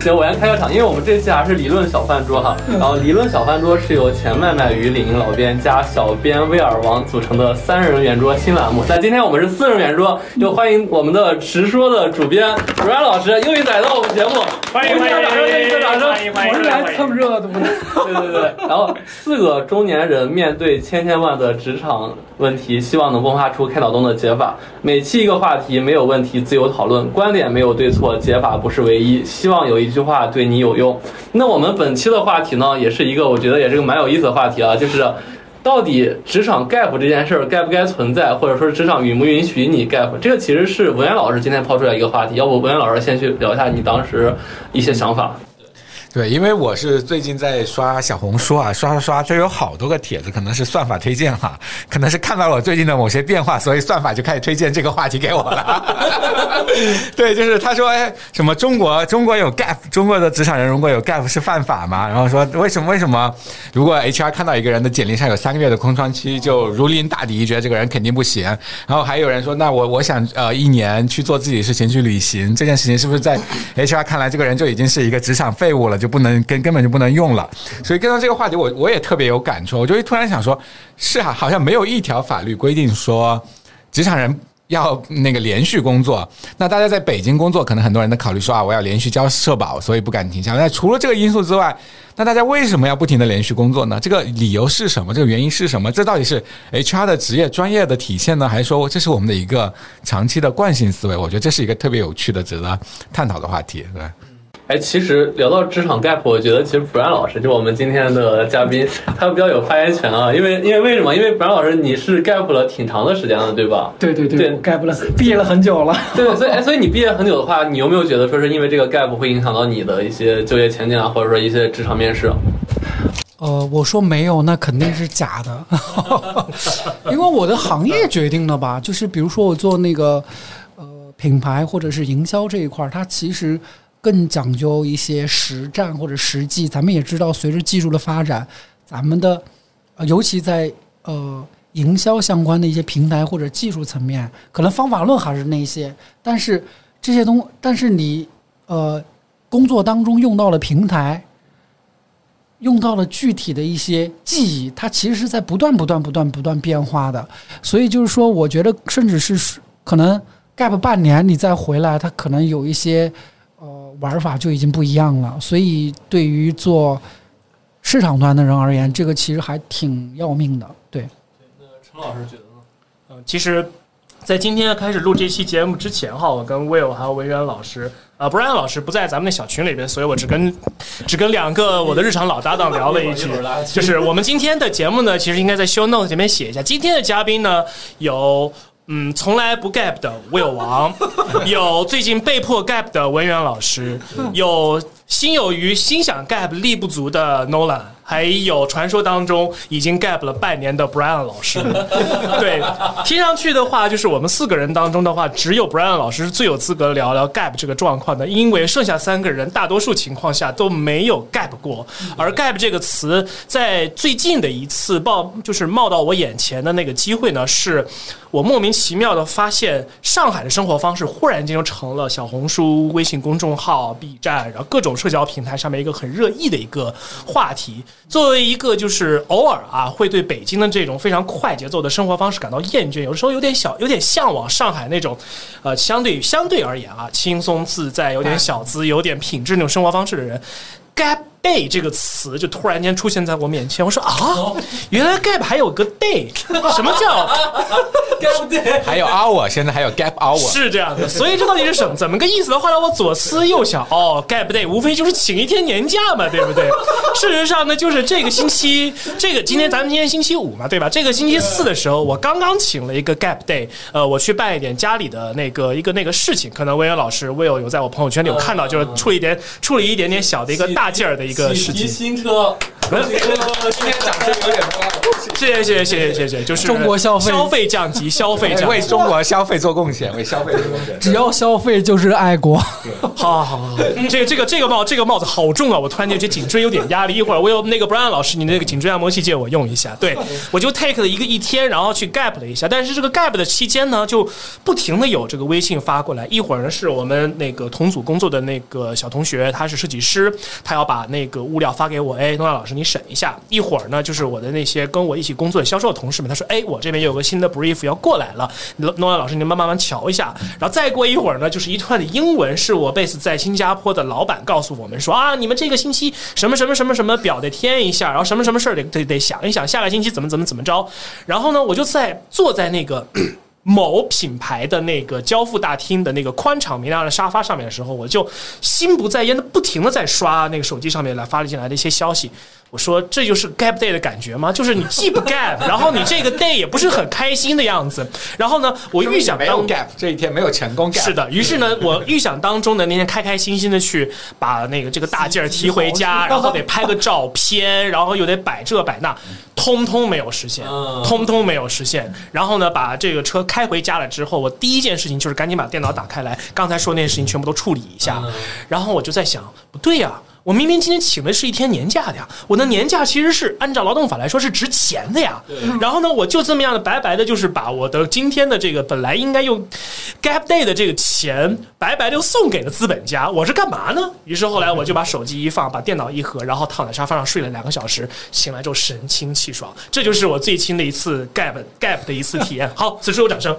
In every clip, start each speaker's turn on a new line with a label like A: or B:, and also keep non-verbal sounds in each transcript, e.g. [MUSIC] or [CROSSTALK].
A: 行，我先开个场，因为我们这期还是理论小饭桌哈。然后理论小饭桌是由钱麦麦与李宁老编加小编威尔王组成的三人圆桌新栏目。那今天我们是四人圆桌，就欢迎我们的直说的主编 Brian 老师又一来到我们节目，
B: 欢迎欢迎欢迎
A: 一个掌声！
B: 我
C: 是来蹭热度的。[LAUGHS]
A: 对对对，然后四个中年人面对千千万的职场问题，希望能迸发出开脑洞的解法。每期一个话题，没有问题，自由讨论，观点没有对错，解法不是唯一。希望有一句话对你有用。那我们本期的话题呢，也是一个我觉得也是个蛮有意思的话题啊，就是到底职场 gap 这件事儿该不该存在，或者说职场允不允许你 gap？这个其实是文渊老师今天抛出来一个话题，要不文渊老师先去聊一下你当时一些想法。
D: 对，因为我是最近在刷小红书啊，刷刷刷，这有好多个帖子，可能是算法推荐哈，可能是看到了我最近的某些变化，所以算法就开始推荐这个话题给我了。[LAUGHS] 对，就是他说，哎，什么中国中国有 gap，中国的职场人如果有 gap 是犯法吗？然后说为什么为什么？如果 HR 看到一个人的简历上有三个月的空窗期，就如临大敌，觉得这个人肯定不行。然后还有人说，那我我想呃一年去做自己的事情去旅行，这件事情是不是在 HR 看来这个人就已经是一个职场废物了？就不能根根本就不能用了，所以跟到这个话题，我我也特别有感触。我就会突然想说，是啊，好像没有一条法律规定说职场人要那个连续工作。那大家在北京工作，可能很多人都考虑说啊，我要连续交社保，所以不敢停下。那除了这个因素之外，那大家为什么要不停的连续工作呢？这个理由是什么？这个原因是什么？这到底是 HR 的职业专业的体现呢，还是说这是我们的一个长期的惯性思维？我觉得这是一个特别有趣的、值得探讨的话题，对。
A: 哎，其实聊到职场 gap，我觉得其实 Brian 老师就我们今天的嘉宾，他比较有发言权啊。因为因为为什么？因为 Brian 老师你是 gap 了挺长的时间了，对吧？
C: 对对对，gap 了，毕业了很久了。
A: 对，所以哎，所以你毕业很久的话，你有没有觉得说是因为这个 gap 会影响到你的一些就业前景啊，或者说一些职场面试？
C: 呃，我说没有，那肯定是假的，[LAUGHS] 因为我的行业决定了吧。就是比如说我做那个呃品牌或者是营销这一块，它其实。更讲究一些实战或者实际，咱们也知道，随着技术的发展，咱们的呃，尤其在呃营销相关的一些平台或者技术层面，可能方法论还是那些，但是这些东，但是你呃工作当中用到了平台，用到了具体的一些记忆，它其实是在不断不断不断不断变化的，所以就是说，我觉得甚至是可能 gap 半年你再回来，它可能有一些。呃，玩法就已经不一样了，所以对于做市场端的人而言，这个其实还挺要命的。对，
A: 那陈老师觉得呢？
B: 嗯，其实，在今天开始录这期节目之前哈，我跟 Will 还有文渊老师，呃，Brian 老师不在咱们的小群里边，所以我只跟只跟两个我的日常老搭档聊了一句，[LAUGHS] 就是我们今天的节目呢，其实应该在 Show Note 前面写一下，今天的嘉宾呢有。嗯，从来不 gap 的 Will 王，[LAUGHS] 有最近被迫 gap 的文远老师，有心有余心想 gap 力不足的 Nolan。还有传说当中已经 gap 了半年的 Brian 老师，[LAUGHS] 对，听上去的话，就是我们四个人当中的话，只有 Brian 老师是最有资格聊聊 gap 这个状况的，因为剩下三个人大多数情况下都没有 gap 过，而 gap 这个词在最近的一次爆，就是冒到我眼前的那个机会呢，是我莫名其妙的发现，上海的生活方式忽然间就成了小红书、微信公众号、B 站，然后各种社交平台上面一个很热议的一个话题。作为一个就是偶尔啊，会对北京的这种非常快节奏的生活方式感到厌倦，有的时候有点小，有点向往上海那种，呃，相对相对而言啊，轻松自在、有点小资、有点品质那种生活方式的人，gap。Day 这个词就突然间出现在我面前，我说啊，原来 gap 还有个 day，什么叫 [LAUGHS]
A: gap day？
D: 还有 hour，现在还有 gap hour，
B: 是这样的。所以这到底是什么怎么个意思呢？后来？我左思右想，哦，gap day 无非就是请一天年假嘛，对不对？[LAUGHS] 事实上呢，就是这个星期，这个今天咱们今天星期五嘛，对吧？这个星期四的时候，我刚刚请了一个 gap day，呃，我去办一点家里的那个一个那个事情，可能威尔老师 Will 有在我朋友圈里有看到，就是处理一点处理一点点小的一个大件儿的。一个
A: 新车，今天掌声有点多。
B: 谢谢谢谢谢谢谢谢，就是
C: 中国消费
B: 消费降级，消费降级，
D: 为中国消费做贡献，为消费做贡献。
C: 只要消费就是爱国。
B: 好好好好，这个这个这个帽这个帽子好重啊！我突然间觉得颈椎有点压力。一会儿我有那个 Brian 老师，你那个颈椎按摩器借我用一下。对，我就 take 了一个一天，然后去 gap 了一下。但是这个 gap 的期间呢，就不停的有这个微信发过来。一会儿呢是我们那个同组工作的那个小同学，他是设计师，他要把那个物料发给我。哎，诺亚老师你审一下。一会儿呢就是我的那些跟我我一起工作的销售同事们，他说，哎，我这边有个新的 brief 要过来了，诺亚老师你们慢慢瞧一下。然后再过一会儿呢，就是一串的英文，是我 base 在新加坡的老板告诉我们说啊，你们这个星期什么什么什么什么表得填一下，然后什么什么事儿得得得想一想，下个星期怎么怎么怎么着。然后呢，我就在坐在那个。某品牌的那个交付大厅的那个宽敞明亮的沙发上面的时候，我就心不在焉的不停的在刷那个手机上面来发了进来的一些消息。我说这就是 gap day 的感觉吗？就是你既不 gap，[LAUGHS] 然后你这个 day 也不是很开心的样子。然后呢，我预想当
D: gap 这一天没有成功 gap，
B: 是的，于是呢，我预想当中的那天开开心心的去把那个这个大件儿提回家，[LAUGHS] 然后得拍个照片，然后又得摆这摆那，通通没有实现，
A: 嗯
B: 通通没有实现。然后呢，把这个车开回家了之后，我第一件事情就是赶紧把电脑打开来，刚才说那些事情全部都处理一下。
A: 嗯
B: 然后我就在想，不对呀、我明明今天请的是一天年假的呀，我的年假其实是按照劳动法来说是值钱的呀。然后呢，我就这么样的白白的，就是把我的今天的这个本来应该用 gap day 的这个钱，白白的又送给了资本家，我是干嘛呢？于是后来我就把手机一放，把电脑一合，然后躺在沙发上睡了两个小时，醒来之后神清气爽，这就是我最亲的一次 gap gap 的一次体验。[LAUGHS] 好，此处有掌声。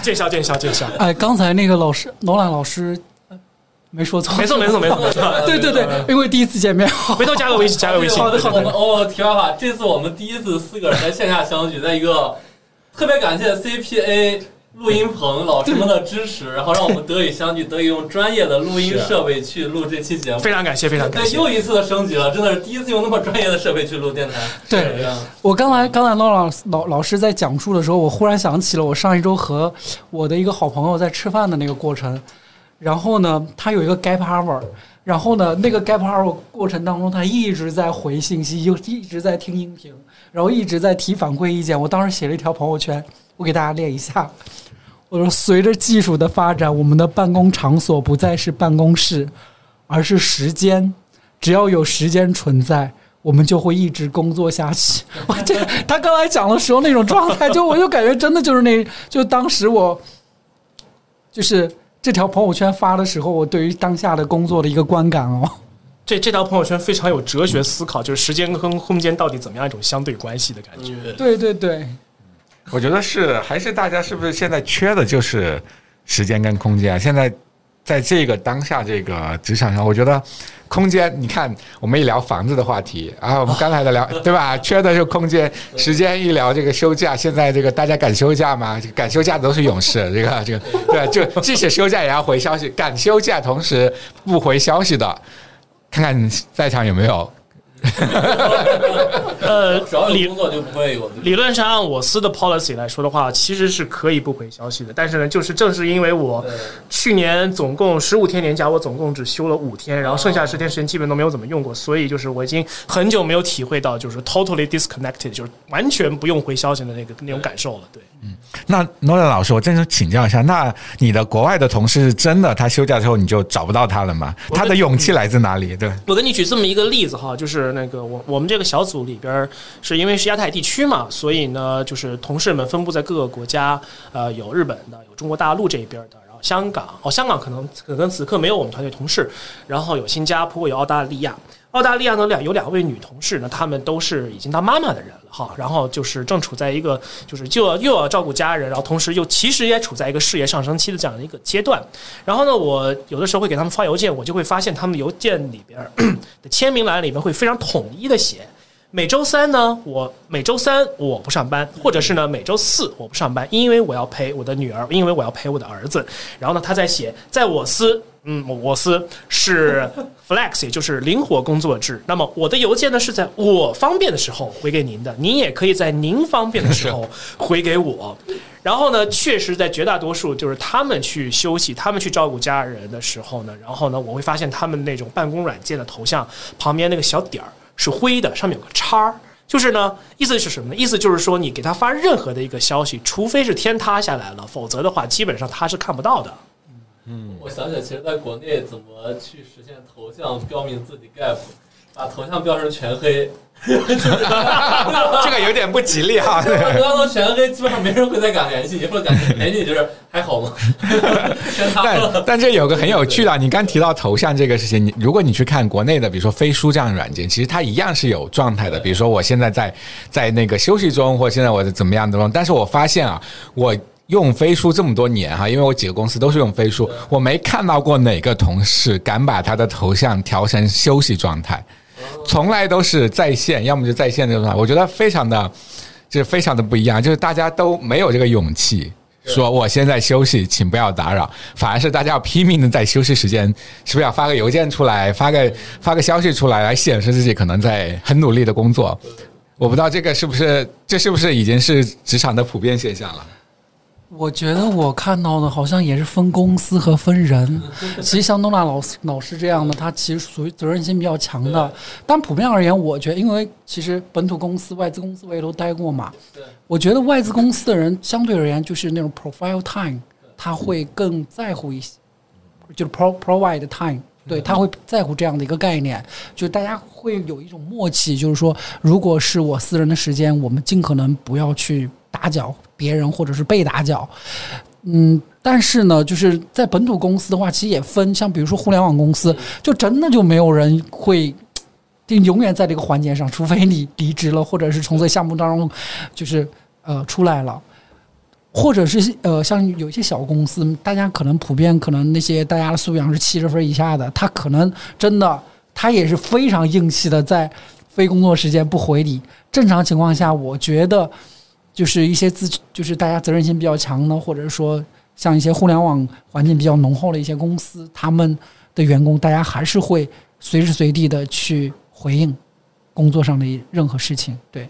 B: 见笑见笑见笑，
C: 哎，刚才那个老师罗兰老师呃没说错，
B: 没错没错没错没错，[LAUGHS]
C: 对对对，因为第一次见面，
B: 回头加个微信，加个微信。
A: 好的好的。哦，题外话，这次我们第一次四个人在线下相聚，在一个特别感谢 CPA 录音棚老师们的支持，然后让我们得以相聚，[LAUGHS] 得以用专业的录音设备去录这期节目。
B: 非常感谢，非常感
A: 对，
B: 谢。
A: 又一次的升级了，真的是第一次用那么专业的设备去录电台。
C: 对
A: 嗯
C: 我刚才刚才老老老老师在讲述的时候，我忽然想起了我上一周和我的一个好朋友在吃饭的那个过程。然后呢，他有一个 gap hour，然后呢，那个 gap hour 过程当中，他一直在回信息，又一直在听音频，然后一直在提反馈意见。我当时写了一条朋友圈，我给大家列一下。我说，随着技术的发展，我们的办公场所不再是办公室，而是时间。只要有时间存在，我们就会一直工作下去。我这他刚才讲的时候那种状态，就我就感觉真的就是那，就当时我就是这条朋友圈发的时候，我对于当下的工作的一个观感哦。
B: 这这条朋友圈非常有哲学思考，就是时间跟空间到底怎么样一种相对关系的感觉。
C: 对对对，
D: 我觉得是，还是大家是不是现在缺的就是时间跟空间啊？现在在这个当下这个职场上，我觉得空间，你看我们一聊房子的话题啊，我们刚才的聊 [LAUGHS] 对吧？缺的是空间，时间一聊这个休假，现在这个大家敢休假吗？这个敢休假的都是勇士，这个这个对，就即使休假也要回消息，敢休假同时不回消息的，看看在场有没有。[LAUGHS]
B: 呃
A: 只要，有
B: 理
A: 工作就不会有。
B: 理论上按我司的 policy 来说的话，其实是可以不回消息的。但是呢，就是正是因为我去年总共十五天年假，我总共只休了五天，然后剩下十天时间基本都没有怎么用过，所以就是我已经很久没有体会到就是 totally disconnected，就是完全不用回消息的那个那种感受了。对。
D: 嗯那诺亚老师，我真是请教一下，那你的国外的同事真的他休假之后你就找不到他了吗？他的勇气来自哪里？对，
B: 我给你举这么一个例子哈，就是那个我我们这个小组里边是因为是亚太地区嘛，所以呢，就是同事们分布在各个国家，呃，有日本的，有中国大陆这边的，然后香港，哦，香港可能可能此刻没有我们团队同事，然后有新加坡，有澳大利亚。澳大利亚呢两有两位女同事呢，她们都是已经当妈妈的人了哈，然后就是正处在一个就是就要又要照顾家人，然后同时又其实也处在一个事业上升期的这样的一个阶段。然后呢，我有的时候会给他们发邮件，我就会发现他们邮件里边 [COUGHS] 的签名栏里面会非常统一的写。每周三呢，我每周三我不上班，或者是呢每周四我不上班，因为我要陪我的女儿，因为我要陪我的儿子。然后呢，他在写，在我司，嗯，我我司是 [LAUGHS] flex，也就是灵活工作制。那么我的邮件呢是在我方便的时候回给您的，您也可以在您方便的时候 [LAUGHS] 回给我。然后呢，确实在绝大多数就是他们去休息、他们去照顾家人的时候呢，然后呢，我会发现他们那种办公软件的头像旁边那个小点儿是灰的，上面有个叉儿。就是呢，意思是什么呢？意思就是说，你给他发任何的一个消息，除非是天塌下来了，否则的话，基本上他是看不到的。
A: 我想起来，其实在国内怎么去实现头像标明自己 gap，把头像标成全黑，[LAUGHS]
D: 这个有点不吉利哈。
A: 头像都全黑，基本上没人会再敢联系你，或者敢联系你就是还好吗？[LAUGHS]
D: 但但这有个很有趣的，你刚提到头像这个事情，你如果你去看国内的，比如说飞书这样的软件，其实它一样是有状态的。比如说我现在在在那个休息中，或者现在我怎么样的中，但是我发现啊，我。用飞书这么多年哈，因为我几个公司都是用飞书，我没看到过哪个同事敢把他的头像调成休息状态，从来都是在线，要么就在线这种状态。我觉得非常的，就是非常的不一样，就是大家都没有这个勇气说我现在休息，请不要打扰，反而是大家要拼命的在休息时间，是不是要发个邮件出来，发个发个消息出来，来显示自己可能在很努力的工作？我不知道这个是不是，这是不是已经是职场的普遍现象了？
C: 我觉得我看到的好像也是分公司和分人。[LAUGHS] 其实像诺娜老师老师这样的，他其实属于责任心比较强的。但普遍而言，我觉得，因为其实本土公司、外资公司我也都待过嘛。我觉得外资公司的人相对而言，就是那种 profile time，他会更在乎一些，就是 pro provide time，对他会在乎这样的一个概念，就大家会有一种默契，就是说，如果是我私人的时间，我们尽可能不要去打搅。别人或者是被打搅，嗯，但是呢，就是在本土公司的话，其实也分，像比如说互联网公司，就真的就没有人会，就永远在这个环节上，除非你离职了，或者是从这项目当中，就是呃出来了，或者是呃像有一些小公司，大家可能普遍可能那些大家的素养是七十分以下的，他可能真的他也是非常硬气的，在非工作时间不回你。正常情况下，我觉得。就是一些自，就是大家责任心比较强的，或者说像一些互联网环境比较浓厚的一些公司，他们的员工，大家还是会随时随地的去回应工作上的任何事情。对，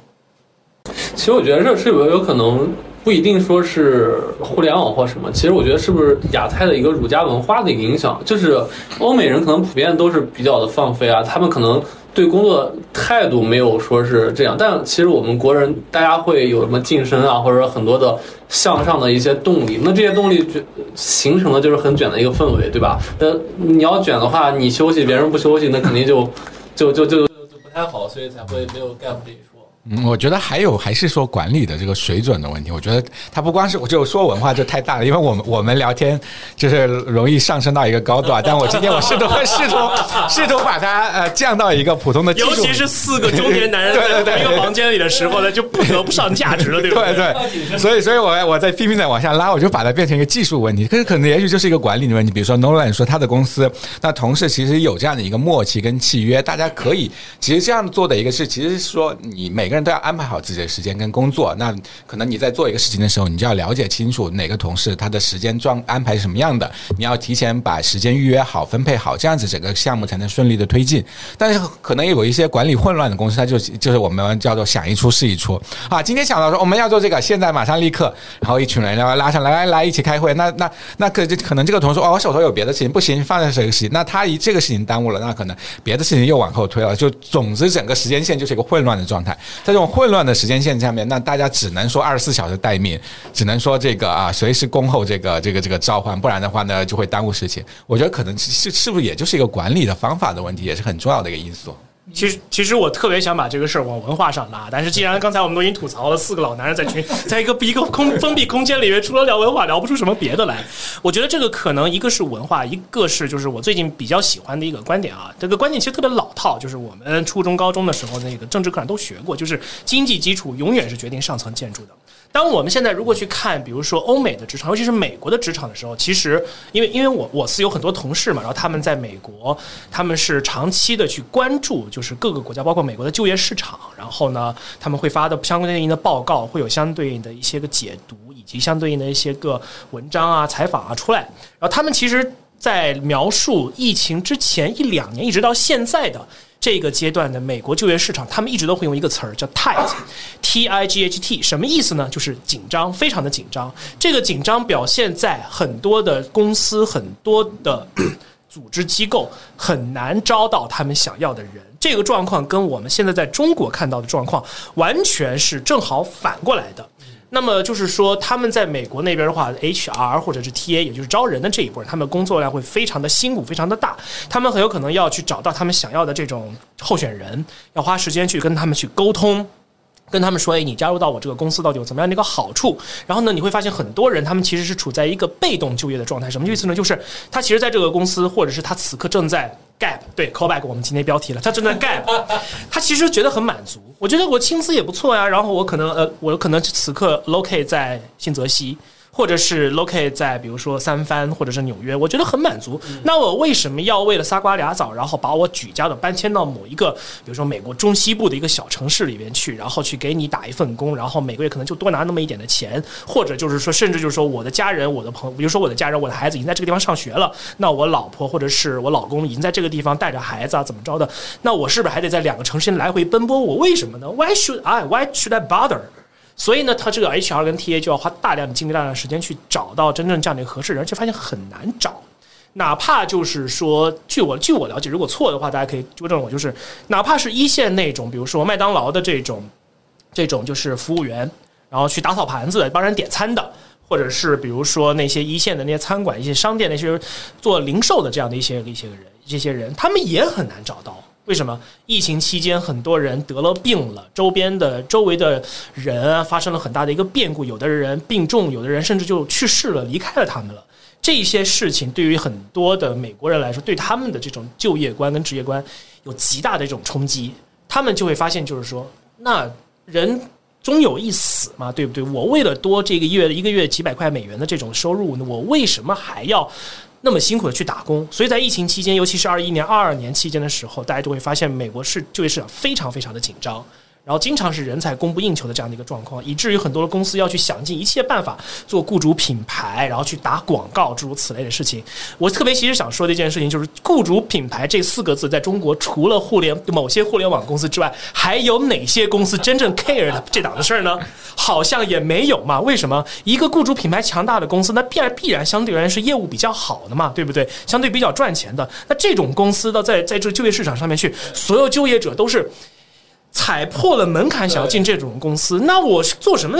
A: 其实我觉得这是有有可能不一定说是互联网或什么，其实我觉得是不是亚太的一个儒家文化的一个影响，就是欧美人可能普遍都是比较的放飞啊，他们可能。对工作态度没有说是这样，但其实我们国人大家会有什么晋升啊，或者说很多的向上的一些动力。那这些动力就形成了就是很卷的一个氛围，对吧？那你要卷的话，你休息，别人不休息，那肯定就就就就就不太好，所以才会没有 gap 这一。
D: 嗯，我觉得还有还是说管理的这个水准的问题。我觉得它不光是我就说文化就太大了，因为我们我们聊天就是容易上升到一个高度啊。[LAUGHS] 但我今天我试图试图试图把它呃降到一个普通的，
B: 尤其是四个中年男人 [LAUGHS] 在同一个房间里的时候呢，就不得不上价值了，对不对？
D: 对对。所以所以我我在拼命的往下拉，我就把它变成一个技术问题。可是可能也许就是一个管理的问题。比如说 Nolan 说他的公司，那同事其实有这样的一个默契跟契约，大家可以其实这样做的一个是，其实是说你每个人都要安排好自己。的时间跟工作，那可能你在做一个事情的时候，你就要了解清楚哪个同事他的时间状安排是什么样的，你要提前把时间预约好、分配好，这样子整个项目才能顺利的推进。但是可能有一些管理混乱的公司，他就就是我们叫做想一出是一出啊。今天想到说我们要做这个，现在马上立刻，然后一群人要拉上来来来一起开会，那那那可可能这个同事哦，我手头有别的事情，不行，放在这个事情，那他一这个事情耽误了，那可能别的事情又往后推了，就总之整个时间线就是一个混乱的状态。在这种混乱的时间线下面，那大家只能说二十四小时待命，只能说这个啊，随时恭候这个这个这个召唤，不然的话呢，就会耽误事情。我觉得可能是是不是也就是一个管理的方法的问题，也是很重要的一个因素。
B: 其实，其实我特别想把这个事儿往文化上拉，但是既然刚才我们都已经吐槽了四个老男人在群，[LAUGHS] 在一个一个空封闭空间里面，除了聊文化，聊不出什么别的来。我觉得这个可能一个是文化，一个是就是我最近比较喜欢的一个观点啊。这个观点其实特别老套，就是我们初中高中的时候那个政治课上都学过，就是经济基础永远是决定上层建筑的。当我们现在如果去看，比如说欧美的职场，尤其是美国的职场的时候，其实因为因为我我是有很多同事嘛，然后他们在美国，他们是长期的去关注，就是各个国家，包括美国的就业市场，然后呢，他们会发的相对应的报告，会有相对应的一些个解读，以及相对应的一些个文章啊、采访啊出来，然后他们其实，在描述疫情之前一两年，一直到现在的。这个阶段的美国就业市场，他们一直都会用一个词儿叫 tight，t i g h t，什么意思呢？就是紧张，非常的紧张。这个紧张表现在很多的公司，很多的组织机构很难招到他们想要的人。这个状况跟我们现在在中国看到的状况完全是正好反过来的。那么就是说，他们在美国那边的话，HR 或者是 TA，也就是招人的这一波，他们工作量会非常的辛苦，非常的大。他们很有可能要去找到他们想要的这种候选人，要花时间去跟他们去沟通。跟他们说，哎，你加入到我这个公司到底有怎么样的一个好处？然后呢，你会发现很多人他们其实是处在一个被动就业的状态。什么意思呢？就是他其实在这个公司，或者是他此刻正在 gap，对 callback 我们今天标题了，他正在 gap，[LAUGHS] 他其实觉得很满足。我觉得我薪资也不错呀，然后我可能呃，我可能此刻 locate 在新泽西。或者是 locate 在比如说三藩或者是纽约，我觉得很满足。那我为什么要为了仨瓜俩枣，然后把我举家的搬迁到某一个，比如说美国中西部的一个小城市里边去，然后去给你打一份工，然后每个月可能就多拿那么一点的钱，或者就是说，甚至就是说，我的家人、我的朋友，比如说我的家人、我的孩子已经在这个地方上学了，那我老婆或者是我老公已经在这个地方带着孩子啊，怎么着的？那我是不是还得在两个城市来回奔波？我为什么呢？Why should I? Why should I bother? 所以呢，他这个 HR 跟 TA 就要花大量的精力、大量的时间去找到真正这样的一个合适人，而且发现很难找。哪怕就是说，据我据我了解，如果错的话，大家可以纠正我。就是哪怕是一线那种，比如说麦当劳的这种这种就是服务员，然后去打扫盘子、帮人点餐的，或者是比如说那些一线的那些餐馆、一些商店那些做零售的这样的一些一些人，这些人他们也很难找到。为什么疫情期间很多人得了病了？周边的周围的人啊，发生了很大的一个变故，有的人病重，有的人甚至就去世了，离开了他们了。这些事情对于很多的美国人来说，对他们的这种就业观跟职业观有极大的一种冲击。他们就会发现，就是说，那人终有一死嘛，对不对？我为了多这个月一个月几百块美元的这种收入，我为什么还要？那么辛苦的去打工，所以在疫情期间，尤其是二一年、二二年期间的时候，大家就会发现美国是就业市场非常非常的紧张。然后经常是人才供不应求的这样的一个状况，以至于很多的公司要去想尽一切办法做雇主品牌，然后去打广告，诸如此类的事情。我特别其实想说的一件事情就是，雇主品牌这四个字在中国，除了互联某些互联网公司之外，还有哪些公司真正 care 的这档子事儿呢？好像也没有嘛。为什么？一个雇主品牌强大的公司，那必然必然相对而言是业务比较好的嘛，对不对？相对比较赚钱的。那这种公司呢，在在这就业市场上面去，所有就业者都是。踩破了门槛想要进这种公司，那我是做什么？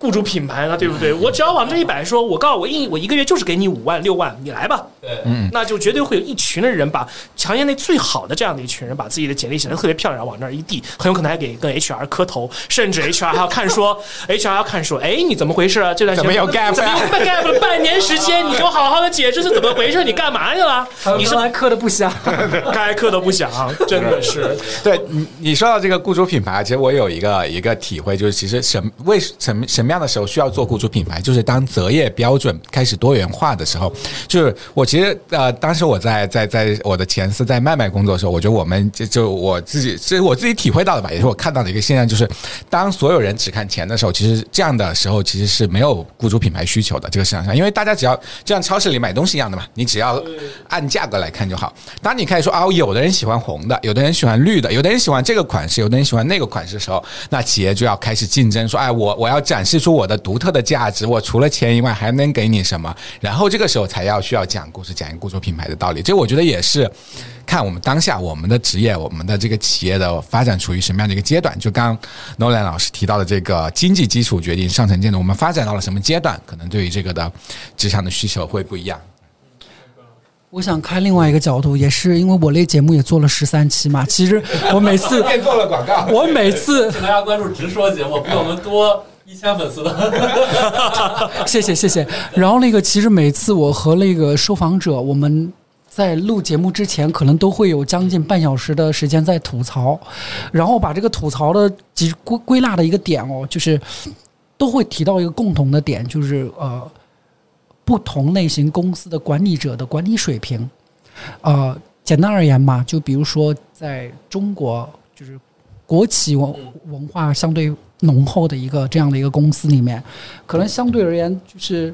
B: 雇主品牌了，对不对？我只要往这一摆，说我告诉我一我一个月就是给你五万六万，你来吧。
A: 对，
B: 嗯，那就绝对会有一群的人把行业内最好的这样的一群人，把自己的简历写得特别漂亮，往那儿一递，很有可能还给跟 HR 磕头，甚至 HR 还要看说，HR 要看说，哎，你怎么回事啊？这段时间
D: 怎么有 gap？
B: 怎么有 gap 了半年时间？你给我好好的解释是怎么回事？你干嘛去了？你是
C: 来磕的不响，[LAUGHS]
B: 该磕的不响，真的是。
D: 对你你说到这个雇主品牌，其实我有一个一个体会，就是其实什为什么什么么样的时候需要做。雇主品牌就是当择业标准开始多元化的时候，就是我其实呃，当时我在在在我的前司在麦麦工作的时候，我觉得我们就就我自己是我自己体会到的吧，也是我看到的一个现象，就是当所有人只看钱的时候，其实这样的时候其实是没有雇主品牌需求的这个市场上，因为大家只要就像超市里买东西一样的嘛，你只要按价格来看就好。当你开始说啊，有的人喜欢红的，有的人喜欢绿的，有的人喜欢这个款式，有的人喜欢那个款式的时候，那企业就要开始竞争，说哎，我我要展示出我的独特的。价值，我除了钱以外还能给你什么？然后这个时候才要需要讲故事，讲一个雇主品牌的道理。这我觉得也是看我们当下我们的职业，我们的这个企业的发展处于什么样的一个阶段。就刚 Nolan 老师提到的这个经济基础决定上层建筑，我们发展到了什么阶段？可能对于这个的职场的需求会不一样。
C: 我想开另外一个角度，也是因为我那节目也做了十三期嘛。[LAUGHS] 其实我每次 [LAUGHS]
D: 做了广告，
C: 我每次
A: 请大家关注直说节目，比我们多。一千粉丝，[LAUGHS]
C: 谢谢谢谢。然后那个，其实每次我和那个受访者，我们在录节目之前，可能都会有将近半小时的时间在吐槽，然后把这个吐槽的几归归纳的一个点哦，就是都会提到一个共同的点，就是呃，不同类型公司的管理者的管理水平。呃，简单而言嘛，就比如说在中国，就是国企文文化相对。浓厚的一个这样的一个公司里面，可能相对而言，就是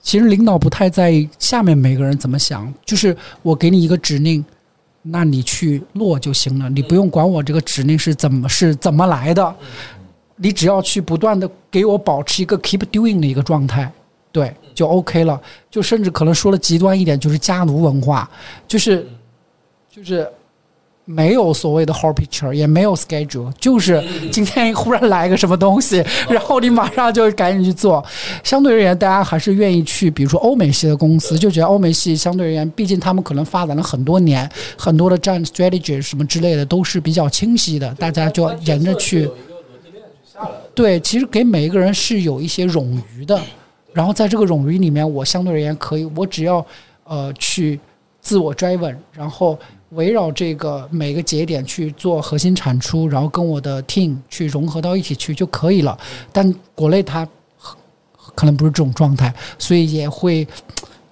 C: 其实领导不太在意下面每个人怎么想，就是我给你一个指令，那你去落就行了，你不用管我这个指令是怎么是怎么来的，你只要去不断的给我保持一个 keep doing 的一个状态，对，就 OK 了。就甚至可能说的极端一点，就是家奴文化，就是就是没有所谓的 whole picture，也没有 schedule，就是今天忽然来个什么东西，[LAUGHS] 然后你马上就赶紧去做。相对而言，大家还是愿意去，比如说欧美系的公司，就觉得欧美系相对而言，毕竟他们可能发展了很多年，很多的战 strategy 什么之类的都是比较清晰的，大家就沿着去。对，其实给每一个人是有一些冗余的，然后在这个冗余里面，我相对而言可以，我只要呃去自我 driven，然后围绕这个每个节点去做核心产出，然后跟我的 team 去融合到一起去就可以了。但国内它可能不是这种状态，所以也会